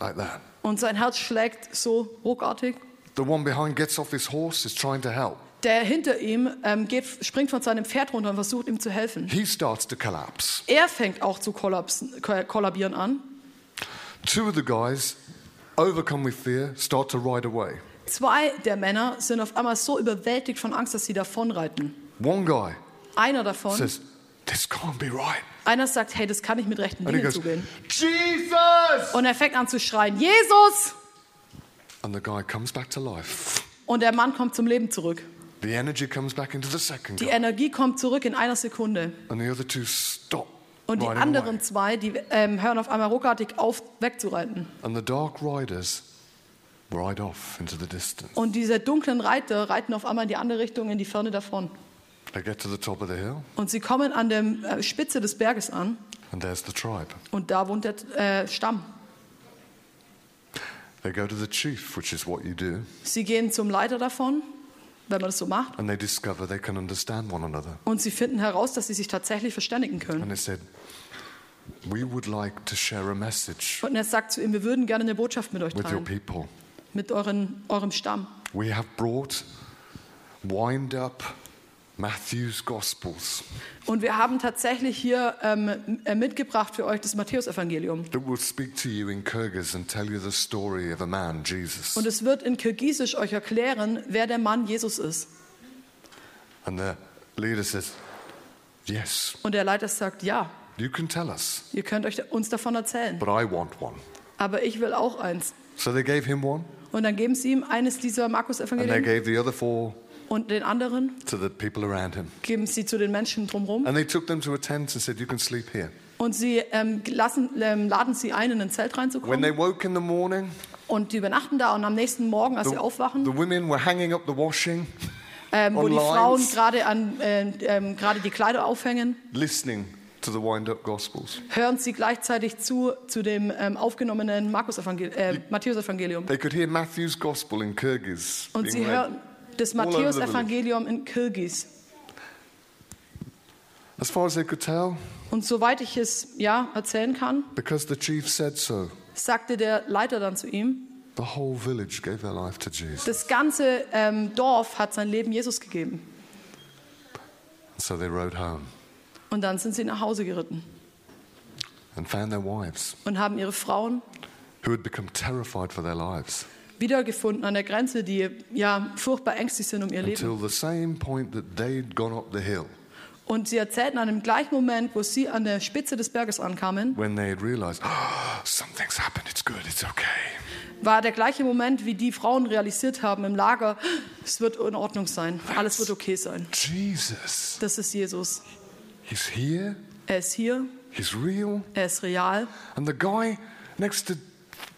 like that. und sein Herz schlägt so ruckartig. The one behind gets off his horse, is trying to help. Der hinter ihm ähm, geht, springt von seinem Pferd runter und versucht ihm zu helfen. He starts to collapse. Er fängt auch zu kollapsen, kollabieren an. Two of the guys, overcome with fear, start to ride away. Zwei der Männer sind auf einmal so überwältigt von Angst, dass sie davonreiten. One guy Einer davon, says, This can't be right. einer sagt, hey, das kann nicht mit rechten And he Dingen goes, zugehen. Jesus! Und er fängt an zu schreien, Jesus! And the guy comes back to life. Und der Mann kommt zum Leben zurück. The energy comes back into the second Die guy. Energie kommt zurück in einer Sekunde. And the other two stop Und die anderen zwei, die ähm, hören auf einmal ruckartig auf, wegzureiten. And the dark riders ride off into the distance. Und diese dunklen Reiter reiten auf einmal in die andere Richtung, in die Ferne davon. They get to the top of the hill, Und sie kommen an der äh, Spitze des Berges an and there's the tribe. und da wohnt der äh, Stamm. They go to the chief, which is what you do, Sie gehen zum Leiter davon, wenn man das so macht, and they discover they can understand one another. und sie finden heraus, dass sie sich tatsächlich verständigen können. And they said, We would like to share a message Und er sagt zu ihm, wir würden gerne eine Botschaft mit euch with your teilen, people. mit euren, eurem Stamm. We have brought wind up Matthew's Gospels Und wir haben tatsächlich hier ähm, äh, mitgebracht für euch das Matthäusevangelium. that will speak to you in Kyrgyz and tell you the story of a man, Jesus. Und es wird in Kirgisisch euch erklären, wer der Mann Jesus ist. And the leader says, Yes, Und der Leiter sagt, ja, you can tell us, ihr könnt euch uns davon erzählen. but I want one. Aber ich will auch eins. So they gave him one, Und dann geben sie ihm eines dieser Markus-Evangelien und den anderen to the people around him. geben sie zu den Menschen drumherum. And they took them to a tent and said, You can sleep here. Und sie ähm, lassen, ähm, laden sie ein, in ein Zelt When reinzukommen. they woke in the morning, Und die übernachten da und am nächsten Morgen, als the, sie aufwachen, the women were hanging up the washing, <laughs> ähm, wo die Frauen gerade an, äh, ähm, gerade die Kleider aufhängen, listening to the wind up Gospels. hören sie gleichzeitig zu zu dem ähm, aufgenommenen Markus -Evangel äh, Matthäus-Evangelium. They could hear Matthew's Gospel in Kyrgyz. Und sie hören das. Matthäus-Evangelium in Kirgis. As far as they could tell, Und soweit ich es ja erzählen kann, because the chief said so, sagte der Leiter dann zu ihm, the whole village gave their life to Jesus. das ganze ähm, Dorf hat sein Leben Jesus gegeben. So they rode home Und dann sind sie nach Hause geritten and found their wives, und haben ihre Frauen who had become terrified for their lives, wiedergefunden an der Grenze, die ja furchtbar ängstlich sind um ihr Leben. until the same point that they'd gone up the hill, Und sie erzählten an dem gleichen Moment, wo sie an der Spitze des Berges ankamen, when they had realized, oh, happened, it's good, it's okay. war der gleiche Moment, wie die Frauen realisiert haben im Lager, es wird in Ordnung sein, alles wird okay sein. Jesus, Das ist Jesus. Er ist hier, he's real. er ist real. And the guy next to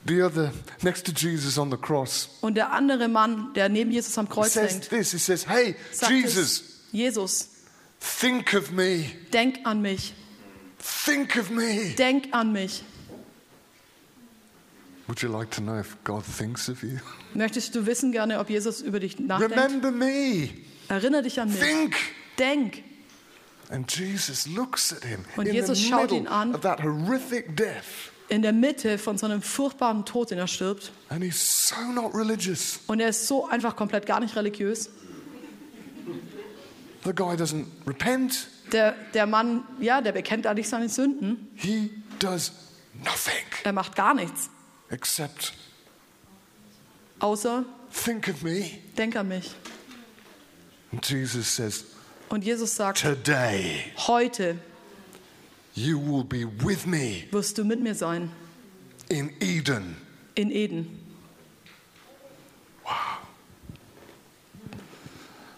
the other, next to Jesus on the cross, Und der andere Mann, der neben Jesus am Kreuz says hängt, this, he says, hey, sagt Jesus, es, Jesus, think of me, denk an mich, think of me. denk an mich. Would you like to know if God thinks of you? Möchtest du wissen gerne, ob Jesus über dich nachdenkt? Remember me, Erinnere dich an mich. think. Denk. And Jesus looks at him Und in Jesus the schaut ihn middle an. of that horrific death. In der Mitte von so einem furchtbaren Tod, den er stirbt. And he's so not religious. Und er ist so einfach komplett gar nicht religiös. The guy doesn't repent. Der, der Mann, ja, der bekennt da nicht seine Sünden. He does nothing Er macht gar nichts. except Außer, think of me. denk an mich. And Jesus says, Und Jesus sagt, Today heute you will be with me wirst du mit mir sein. in Eden. In Eden. Wow.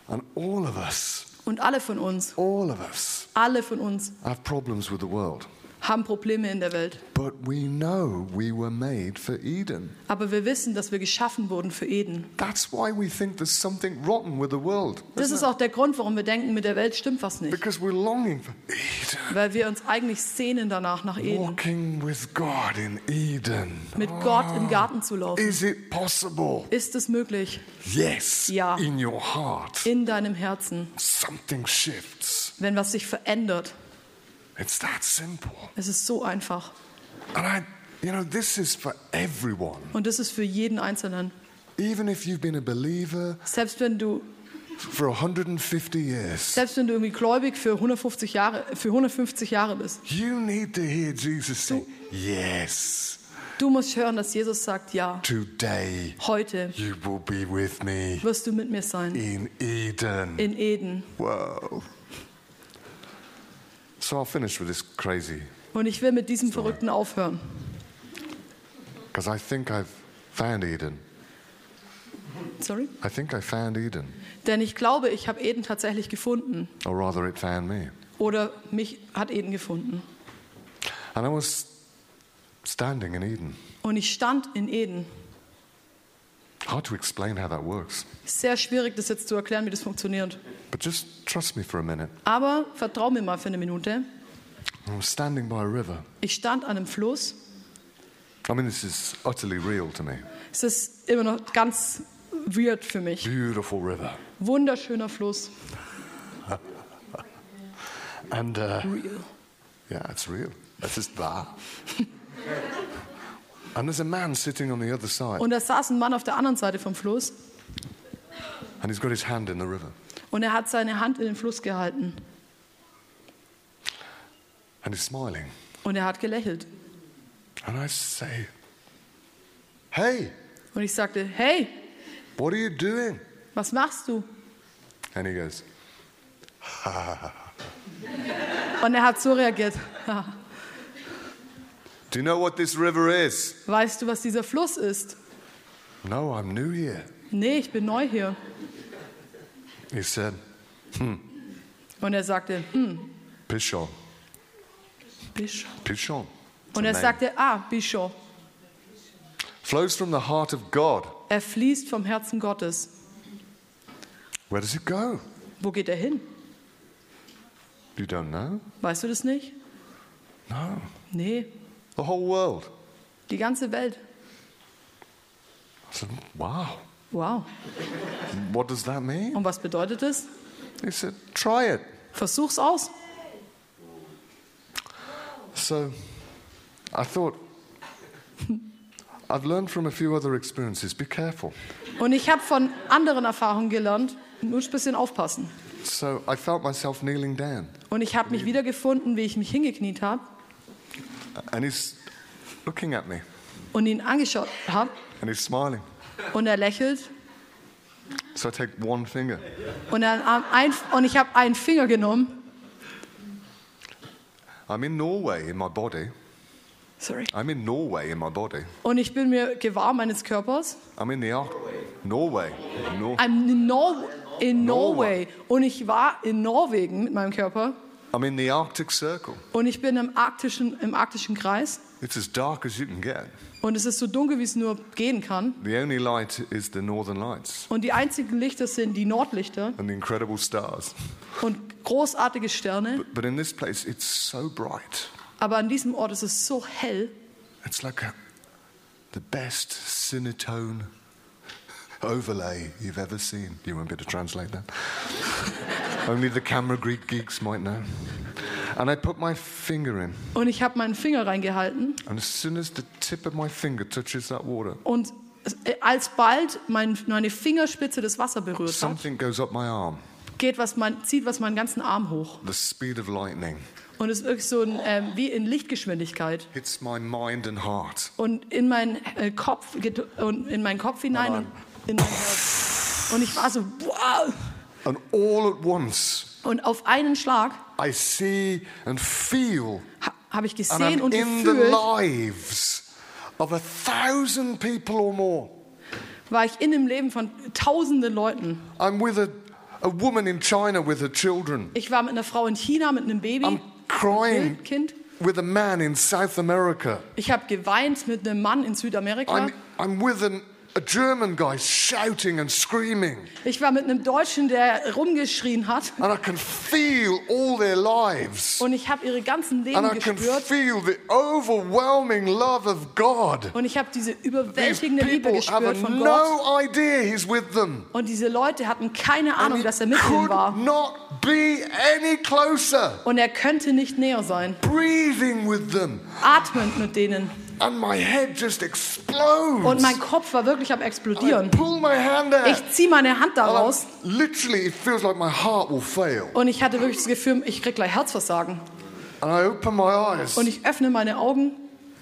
And all of us, Und alle von uns, all of us alle von uns have problems with the world. Haben Probleme in der Welt. But we know we were made for Eden. Aber wir wissen, dass wir geschaffen wurden für Eden. That's why we think there's something rotten with the world. Das ist auch der Grund, warum wir denken, mit der Welt stimmt was nicht. Because we're longing for Eden. Weil wir uns eigentlich sehnen danach nach Eden. Walking with God in Eden. Mit Gott im Garten zu laufen. Is it possible? Ist es möglich? Yes. Ja. In your heart, In deinem Herzen, something shifts. wenn was sich verändert. It's that simple. Es ist so einfach. And I, you know, this is for everyone. Und das ist für jeden Einzelnen. Even if you've been a believer Selbst wenn du, for 150 years, selbst wenn du irgendwie gläubig für 150 Jahre, für 150 Jahre bist. you need to hear Jesus say, Yes, Du musst hören, dass Jesus sagt, ja, today heute you will be with me wirst du mit mir sein. in Eden. In Eden. Whoa. So I'll finish with this crazy, Und ich will mit diesem Verrückten aufhören. because I think I've found Eden. Sorry? I think I found Eden, Denn ich glaube, ich habe Eden tatsächlich gefunden. or rather, it found me. Oder mich hat Eden gefunden. And I was standing in Eden. Und ich stand in Eden. Hard to explain how that works, Sehr schwierig, das jetzt zu erklären, wie das funktioniert. but just trust me for a minute. Aber vertrau mir mal für eine Minute. I was standing by a river. Ich stand an einem Fluss. I mean, this is utterly real to me. Es ist immer noch ganz weird für mich. Beautiful river. Wunderschöner Fluss. And uh, Real. yeah, it's real. Das ist wahr. And there's a man sitting on the other side, Und da saß ein Mann auf der anderen Seite vom Fluss and he's got his hand in the river. und er hat seine Hand in den Fluss gehalten And he's smiling. und er hat gelächelt. And I say, Hey, Und ich sagte, hey, what are you doing? was machst du? And he goes, Und er hat so reagiert. <laughs> Do you know what this river is? Weißt du, was dieser Fluss ist? No, I'm new here. Nee, ich bin neu hier. He said, Und er sagte, hm, Pishon. Bischof. Pishon. It's Und er sagte, ah, Bischof. Flows from the heart of God. Er fließt vom Herzen Gottes. Where does it go? Wo geht er hin? You don't know? Weißt du das nicht? No, Nee, the whole world. die ganze Welt. I said, Wow. Wow. What does that mean? Und was bedeutet es? He said, Try it. Versuch's aus. So I thought, I've learned from a few other experiences be careful. Und ich habe von anderen Erfahrungen gelernt, nur ein bisschen aufpassen. So I felt myself kneeling down, Und ich habe mich wiedergefunden, wie ich mich hingekniet habe and he's looking at me, und ihn angeschaut habe. and he's smiling. Und er lächelt. So I take one finger, Und, er, ein, und ich habe einen Finger genommen. I'm in Norway in my body. Sorry. I'm in Norway in my body. Und ich bin mir gewahr meines Körpers. I'm in the Ark. Norway. Nor- I'm in, Nor in Norway. Norway. Und ich war in Norwegen mit meinem Körper. I'm in the Arctic Circle. Und ich bin im arktischen, im arktischen Kreis. It's as dark as you can get. Und es ist so dunkel, wie es nur gehen kann. The only light is the northern lights Und die einzigen Lichter sind die Nordlichter and the incredible stars. und großartige Sterne. But in this place, it's so bright. Aber an diesem Ort ist es so hell. It's like a, the best Cinetone overlay you've ever seen. You won't be able to translate that. <laughs> Only the camera geeks might know. And I put my finger in, Und ich habe meinen Finger reingehalten. and as soon as the tip of my finger touches that water, Und äh, alsbald mein, meine Fingerspitze das Wasser berührt hat, something goes up my arm. geht was mein, zieht was meinen ganzen Arm hoch. The speed of lightning Und es ist wirklich so ein, ähm, wie in Lichtgeschwindigkeit. hits my mind and heart. Und in meinen äh, Kopf geht, und in meinen Kopf hinein und in mein Herz. Und ich war so, wow. And all at once, Und auf einen Schlag I see and feel ha, habe ich gesehen und in the gefühlt, lives of a thousand people or more. war ich in dem Leben von tausenden Leuten. I'm with a, a woman in China with her children. Ich war mit einer Frau in China mit einem Baby, I'm crying Kind. with a man in South America. Ich habe geweint mit einem Mann in Südamerika. I'm, I'm with an, a German guy shouting and screaming. Ich war mit einem Deutschen, der rumgeschrien hat. And I can feel all their lives. Und ich habe ihre ganzen And Leben I can gespürt. feel the overwhelming love of God. Und ich habe diese These überwältigende Liebe people have gespürt von Gott. no idea He's with them. Und diese Leute hatten keine And Ahnung, dass er mit ihnen war. not be any closer. Und er könnte nicht näher sein. Breathing with them. Atmend mit denen. And my head just explodes. Und mein Kopf war wirklich am I explodieren. pull my hand out. Ich ziehe meine Hand da And I'm- raus literally, it feels like my heart will fail. und ich hatte wirklich das Gefühl, ich krieg gleich Herzversagen. And I open my eyes, Und ich öffne meine Augen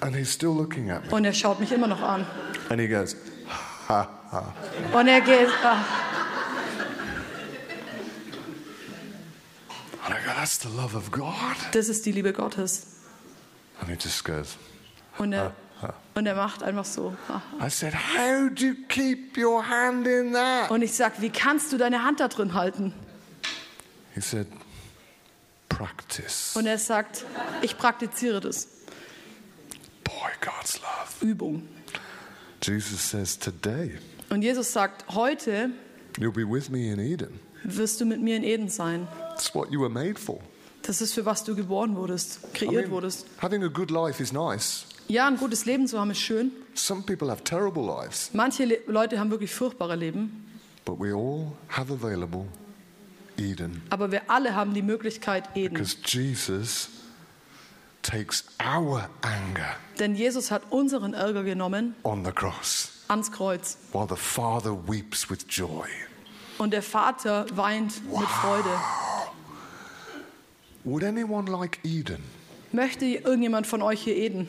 and he's still looking at me. und er schaut mich immer noch an. And he goes, ha ha. Und er geht, ah, And I go, that's the love of God. das ist die Liebe Gottes. And he just goes, Und er, und er macht einfach so. I said, how do you keep your hand in that? Und ich sag, wie kannst du deine Hand da drin halten? He said, practice. Und er sagt, ich praktiziere das. Boy, God's love. Übung. Jesus says, today Und Jesus sagt, heute you'll be with me in Eden. wirst du mit mir in Eden sein. That's what you were made for. Das ist für was du geboren wurdest, I kreiert mean, wurdest. having a good life is nice. Ja, ein gutes Leben zu haben ist schön. Some people have terrible lives, Manche Le Leute haben wirklich furchtbare Leben, but we all have available Eden aber wir alle haben die Möglichkeit Eden. because Jesus takes our anger Denn Jesus hat unseren Ärger genommen on the cross ans Kreuz. while the Father weeps with joy. Und der Vater weint mit Freude. Would anyone like Eden? Möchte irgendjemand von euch hier Eden?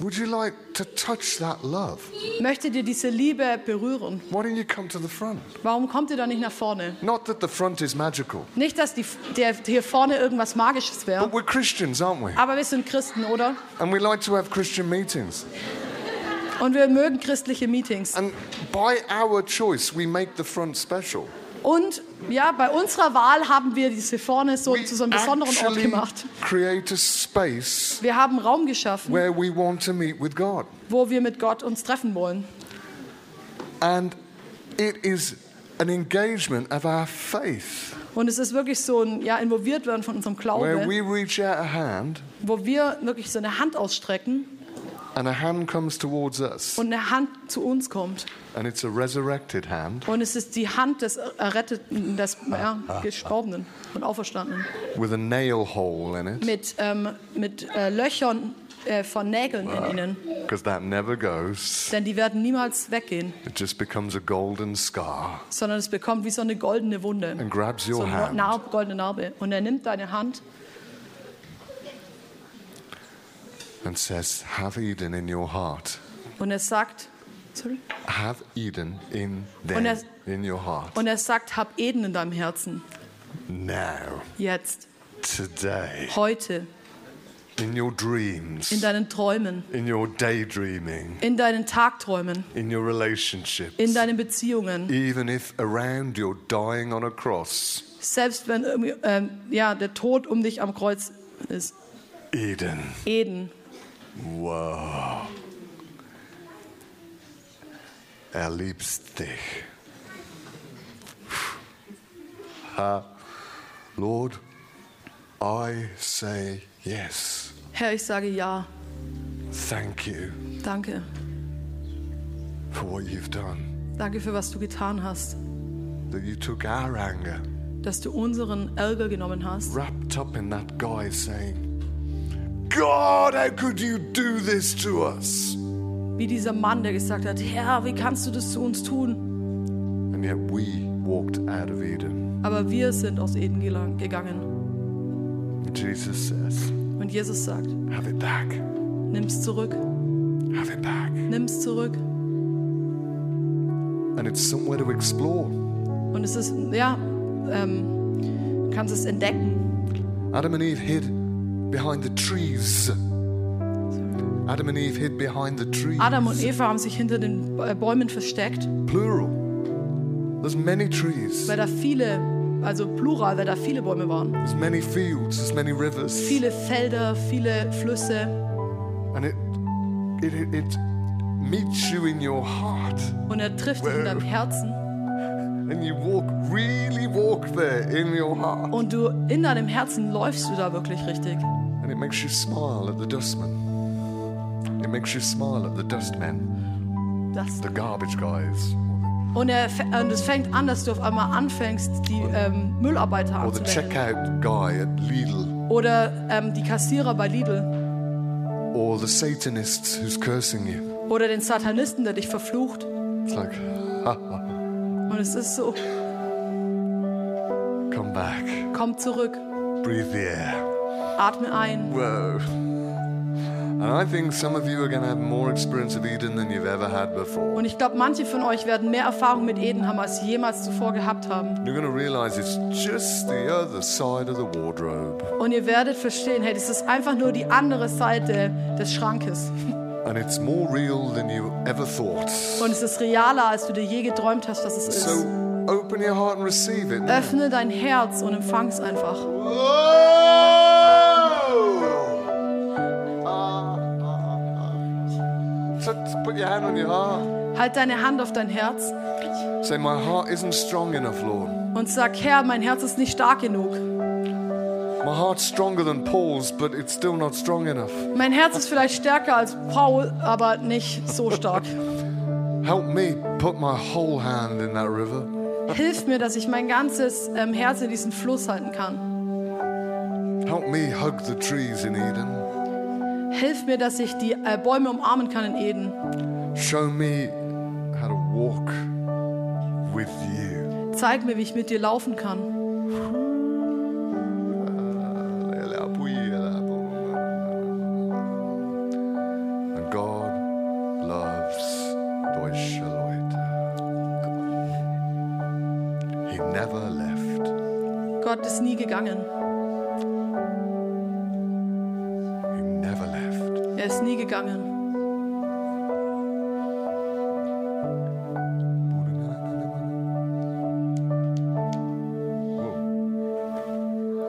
Would you like to touch that love? Möchtet ihr diese Liebe berühren? Why don't you come to the front? Warum kommt ihr da nicht nach vorne? Not that the front is magical, Nicht, dass die, der, hier vorne irgendwas Magisches wäre, but we're Christians, aren't we? aber wir sind Christen, oder? And we like to have Christian meetings. Und wir mögen christliche Meetings. And by our choice, we make the front special. Und ja, bei unserer Wahl haben wir diese vorne so zu so einem besonderen Ort gemacht. Wir haben Raum geschaffen, where we want to meet with God. wo wir mit Gott uns treffen wollen. And it is an engagement of our faith Und es ist wirklich so ein ja, involviert werden von unserem where Glaube, we reach out a hand wo wir wirklich so eine Hand ausstrecken and a hand comes towards us und eine Hand zu uns kommt. and it's a resurrected hand Und es ist die Hand des Erretteten, des ja, Gestorbenen und Auferstandenen. with a nail hole in it Mit, ähm, mit äh, Löchern äh, von Nägeln in ihnen. because that never goes. Denn die werden niemals weggehen, It just becomes a golden scar sondern es bekommt wie so eine goldene Wunde. and grabs So your eine hand Narbe, goldene Narbe. Und er nimmt deine Hand and says, Have Eden in your heart. und er sagt, sorry? Have Eden in them, er- in your heart. Und er sagt, hab Eden in deinem Herzen. Now, Jetzt, today, heute, in your dreams, in deinen Träumen, in your daydreaming, in deinen Tagträumen, in your relationships, in deinen Beziehungen. even if around you're dying on a cross, Selbst wenn ähm, ja, der Tod um dich am Kreuz ist. Eden. Eden. Wow. Er liebst dich. Ha. Lord, I say yes. Herr, ich sage ja. Thank you Danke. for what you've done. Danke für was du getan hast. That you took our anger, Dass du unseren Ärger genommen hast. wrapped up in that guy saying, God, how could you do this to us? Wie dieser Mann, der gesagt hat, Herr, wie kannst du das zu uns tun? And yet we walked out of Eden. Aber wir sind aus Eden gegangen. And Jesus says, Und Jesus sagt, Have it back. nimm's zurück, Have it back. nimm's zurück. And it's somewhere to explore. Und es ist, ja, ähm, kannst es entdecken. Adam and Eve hid behind the trees. Adam and Eve hid behind the trees. Adam und Eva haben sich hinter den äh, Bäumen versteckt, Plural. There's many trees. weil da viele, also plural, weil da viele Bäume waren. There's many fields. There's many rivers. Viele Felder, viele Flüsse. And it, it, it, it meets you in your heart. Und er trifft dich in deinem Herzen. Walk, really walk. Und du in deinem Herzen läufst du da wirklich richtig. And it makes you smile at the dustman. It makes you smile at the dustmen, Das. the garbage guys, Und, er, und es fängt an, dass du auf einmal anfängst, die ähm, Mülarbeiter or the anzuwenden. checkout guy at Lidl, Oder ähm, die Kassierer bei Lidl. or the Satanists who's cursing you. Oder den Satanisten, der dich verflucht. It's like, Und es ist so, come back, komm zurück, breathe the air. atme ein. Whoa. And I think some of you are going to have more experience of Eden than you've ever had before. Und ich glaube, manche von euch werden mehr Erfahrung mit Eden haben, als sie jemals zuvor gehabt haben. You're going to realize it's just the other side of the wardrobe. Und ihr werdet verstehen, hey, das ist einfach nur die andere Seite des Schrankes. And it's more real than you ever thought. Und es ist realer, als du dir je geträumt hast, dass es So ist. open your heart and receive it. Öffne dein Herz und empfang es einfach. Whoa! So just put your hand on your heart. Halt deine Hand auf dein Herz Say, My heart isn't strong enough, Lord. und sag, Herr, mein Herz ist nicht stark genug. Paul's, but it's still not strong enough. Mein Herz ist vielleicht stärker als Paul, aber nicht so stark. Help me put my whole hand in that river. Hilf mir, dass ich mein ganzes ähm, Herz in diesen Fluss halten kann. Help me hug the trees in Eden. Hilf mir, dass ich die äh, Bäume umarmen kann in Eden. Show me how to walk with you. Zeig mir, wie ich mit dir laufen kann. Gegangen. He never left. Er ist nie gegangen.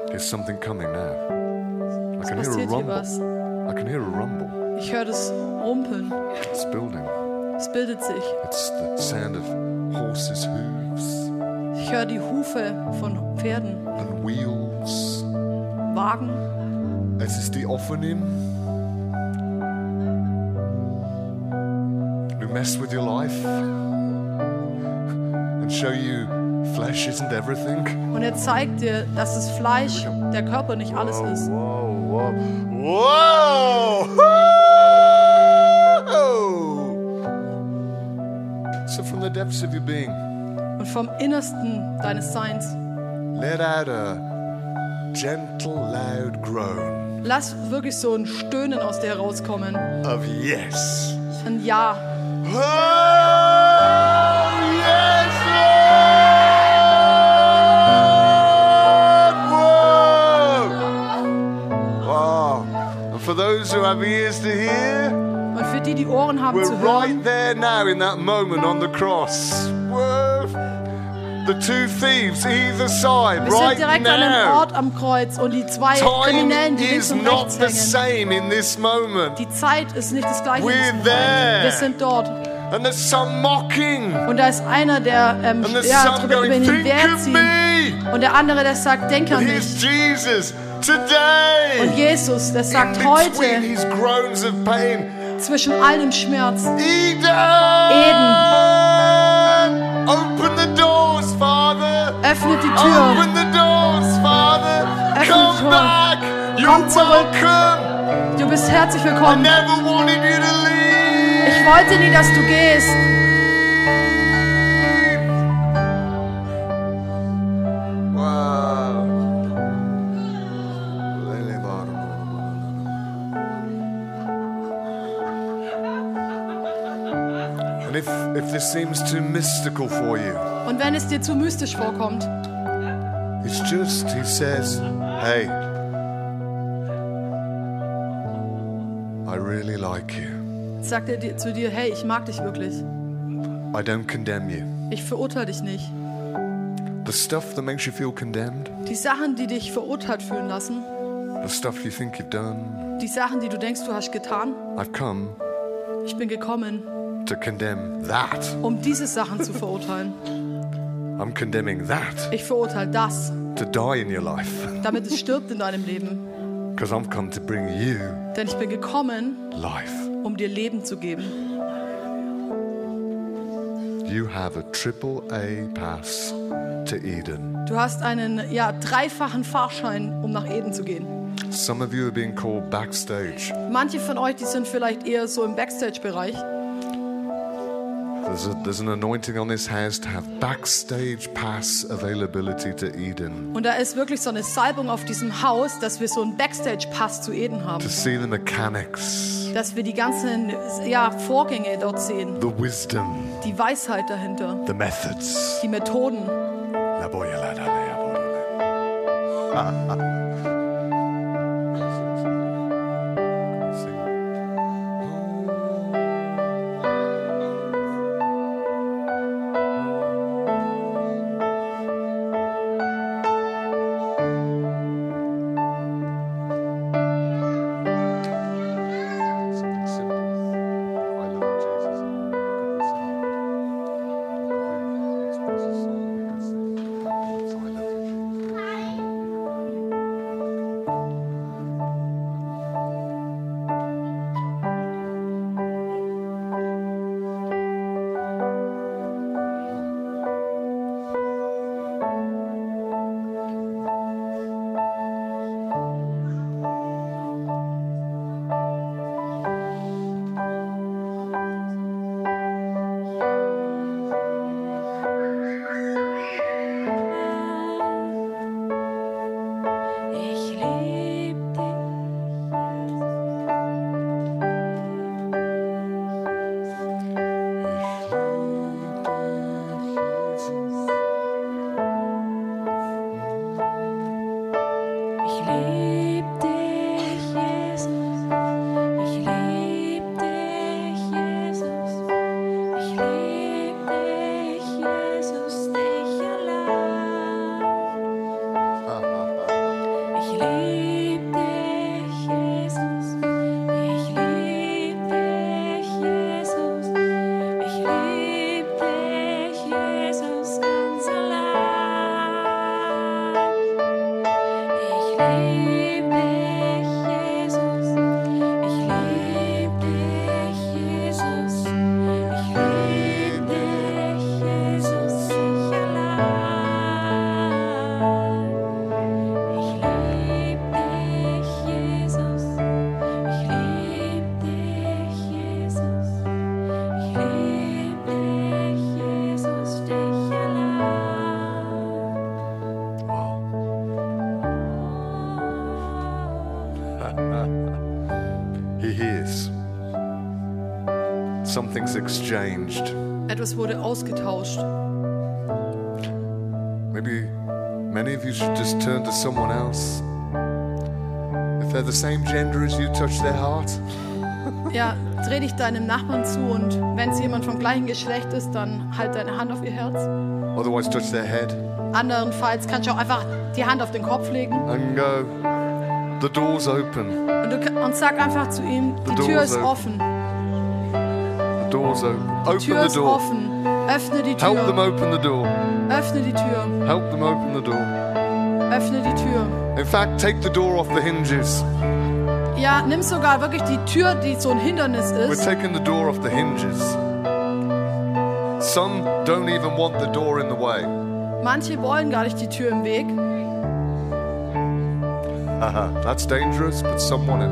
There's something coming now. I can hear a rumble. I can hear a rumble. Ich höre das Rumpeln. It's building. Es bildet sich. It's the sound of horses' hooves. Ich höre die Hufe von Pferden, and wheels. Wagen. Es ist die Offening. Who mess with your life and show you flesh isn't everything. Und er zeigt dir, dass das Fleisch, der Körper nicht alles ist. Whoa, whoa! Whoa! So, from the depths of your being, Und vom Innersten deines Seins. let out a gentle, loud groan Lass wirklich so ein Stöhnen aus dir herauskommen. of yes. Ein Ja. Oh, yes, Lord! Wow. And for those who have ears to hear, Und für die, die Ohren haben we're zu hören, right there now in that moment on the cross. Wir sind direkt an dem now. Ort am Kreuz und die zwei Time Kriminellen, die links is und not rechts the hängen. same in this moment. Die Zeit ist nicht das gleiche. Wir sind dort. And there's some mocking. Und da ist einer, der ähm, ja, drüber über going, ihn me. Und der andere, der sagt, denk an mich. Jesus today. Und Jesus, der in sagt heute, his groans of pain. zwischen all dem Schmerz, Eden. Eden. Tür. Open the doors, Father. Come Tür. back. You're Komm zurück. welcome. Du bist herzlich I willkommen. never wanted you to leave. Ich wollte nie, dass du gehst. If, if this seems too mystical for you, Und wenn es dir zu mystisch vorkommt, it's just, he says, hey, I really like you. sagt er dir, zu dir, hey, ich mag dich wirklich. I don't condemn you. Ich verurteile dich nicht. The stuff that makes you feel condemned, Die Sachen, die dich verurteilt fühlen lassen, the stuff you think you've done, die Sachen, die du denkst, du hast getan, I've come ich bin gekommen, to condemn that. um diese Sachen zu verurteilen. <laughs> I'm condemning that Ich verurteile das, to die in your life. damit es stirbt in deinem Leben. Because I've come to bring you Denn ich bin gekommen, life. um dir Leben zu geben. You have a triple A pass to Eden. Du hast einen ja, dreifachen Fahrschein, um nach Eden zu gehen. Some of you are being called backstage. Manche von euch, die sind vielleicht eher so im Backstage-Bereich. There's, a, there's an anointing on this house to have backstage pass availability to Eden. Und da ist wirklich so eine Salbung auf diesem Haus, dass wir so einen Backstage-Pass zu Eden haben. To see the mechanics, Dass wir die ganzen ja, Vorgänge dort sehen. the wisdom, Die Weisheit dahinter. the methods. Die Methoden. La boya la da la ya boya <laughs> Something's exchanged. Etwas wurde ausgetauscht. Maybe many of you should just turn to someone else. If they're the same gender as you, touch their heart. Ja, dreh dich deinem Nachbarn zu und wenn es jemand vom gleichen Geschlecht ist, dann halt deine Hand auf ihr Herz. Otherwise, touch their head Andernfalls kannst du auch einfach die Hand auf den Kopf legen and go, The door's open. und, du, und sag einfach zu ihm, die The Tür door's ist open. offen. Door's open. Open Tür the door. offen. Öffne die Help them Tür. open the door. Öffne die Tür. Help them open the door. Öffne die Tür. In fact, take the door off the hinges. Ja, nimm sogar wirklich die Tür, die so ein Hindernis We're ist. taking the door off the hinges. Some don't even want the door in the way. Manche wollen gar nicht die Tür im Weg. Haha, That's dangerous, but some want it.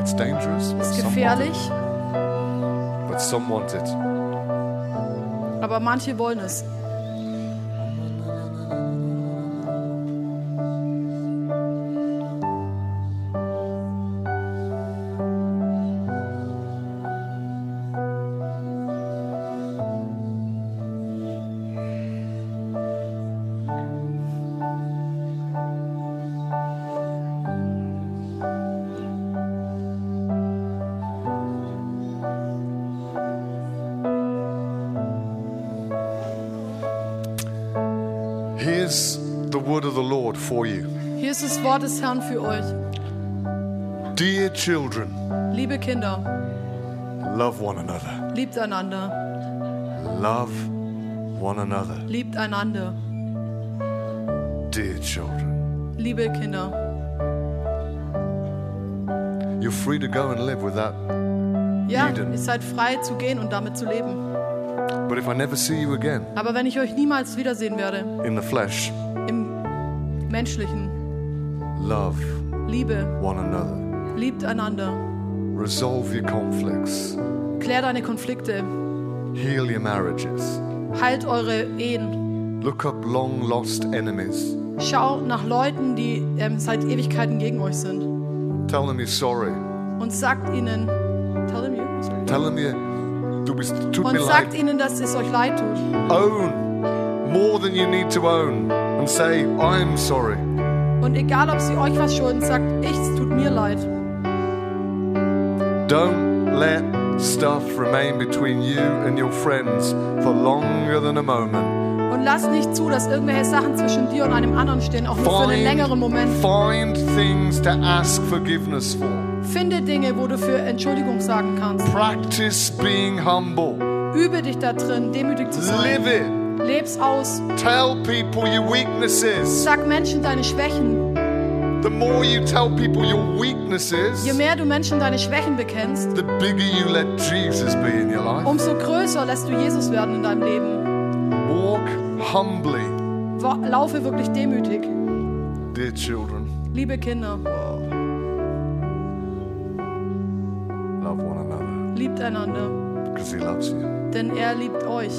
It's dangerous, but Ist gefährlich, it. but some want it. aber manche wollen es. For you. Hier ist das Wort des Herrn für euch. Dear children, Liebe Kinder, love one another. liebt einander. Love one another. Liebt einander. Dear children, Liebe Kinder. you're free to go and live with that. Ja, ihr seid frei zu gehen und damit zu leben. But if I never see you again Aber wenn ich euch niemals wiedersehen werde, in the flesh, im Menschlichen, love Liebe, one another. liebt einander. Resolve your conflicts. Klärt deine Konflikte. Heal your marriages. Heilt eure Ehen. Look up long lost enemies. Schau nach Leuten, die ähm, seit Ewigkeiten gegen euch sind. Tell them you're sorry. Und sagt ihnen, tell them you, sorry. Tell them you du bist tut mir und sagt leid. ihnen, dass es euch leid tut. Own more than you need to own and say I'm sorry. Und egal, ob sie euch was schulden, sagt, ich, es tut mir leid. Don't let stuff remain between you and your friends for longer than a moment. Und lass nicht zu, dass irgendwelche Sachen zwischen dir und einem anderen stehen, auch nur für einen längeren Moment. find things to ask forgiveness for. Finde Dinge, wo du für Entschuldigung sagen kannst. Practice being humble. Übe dich da drin, demütig zu sein. Live it. Leb's aus. Tell people your weaknesses. Sag Menschen deine Schwächen. The more you tell people your weaknesses, Je mehr du Menschen deine Schwächen bekennst, the bigger you let Jesus be in your life. umso größer lässt du Jesus werden in deinem Leben. Walk humbly, Laufe wirklich demütig. dear children. Liebe Kinder, Love one another liebt einander, because He loves you. denn er liebt euch.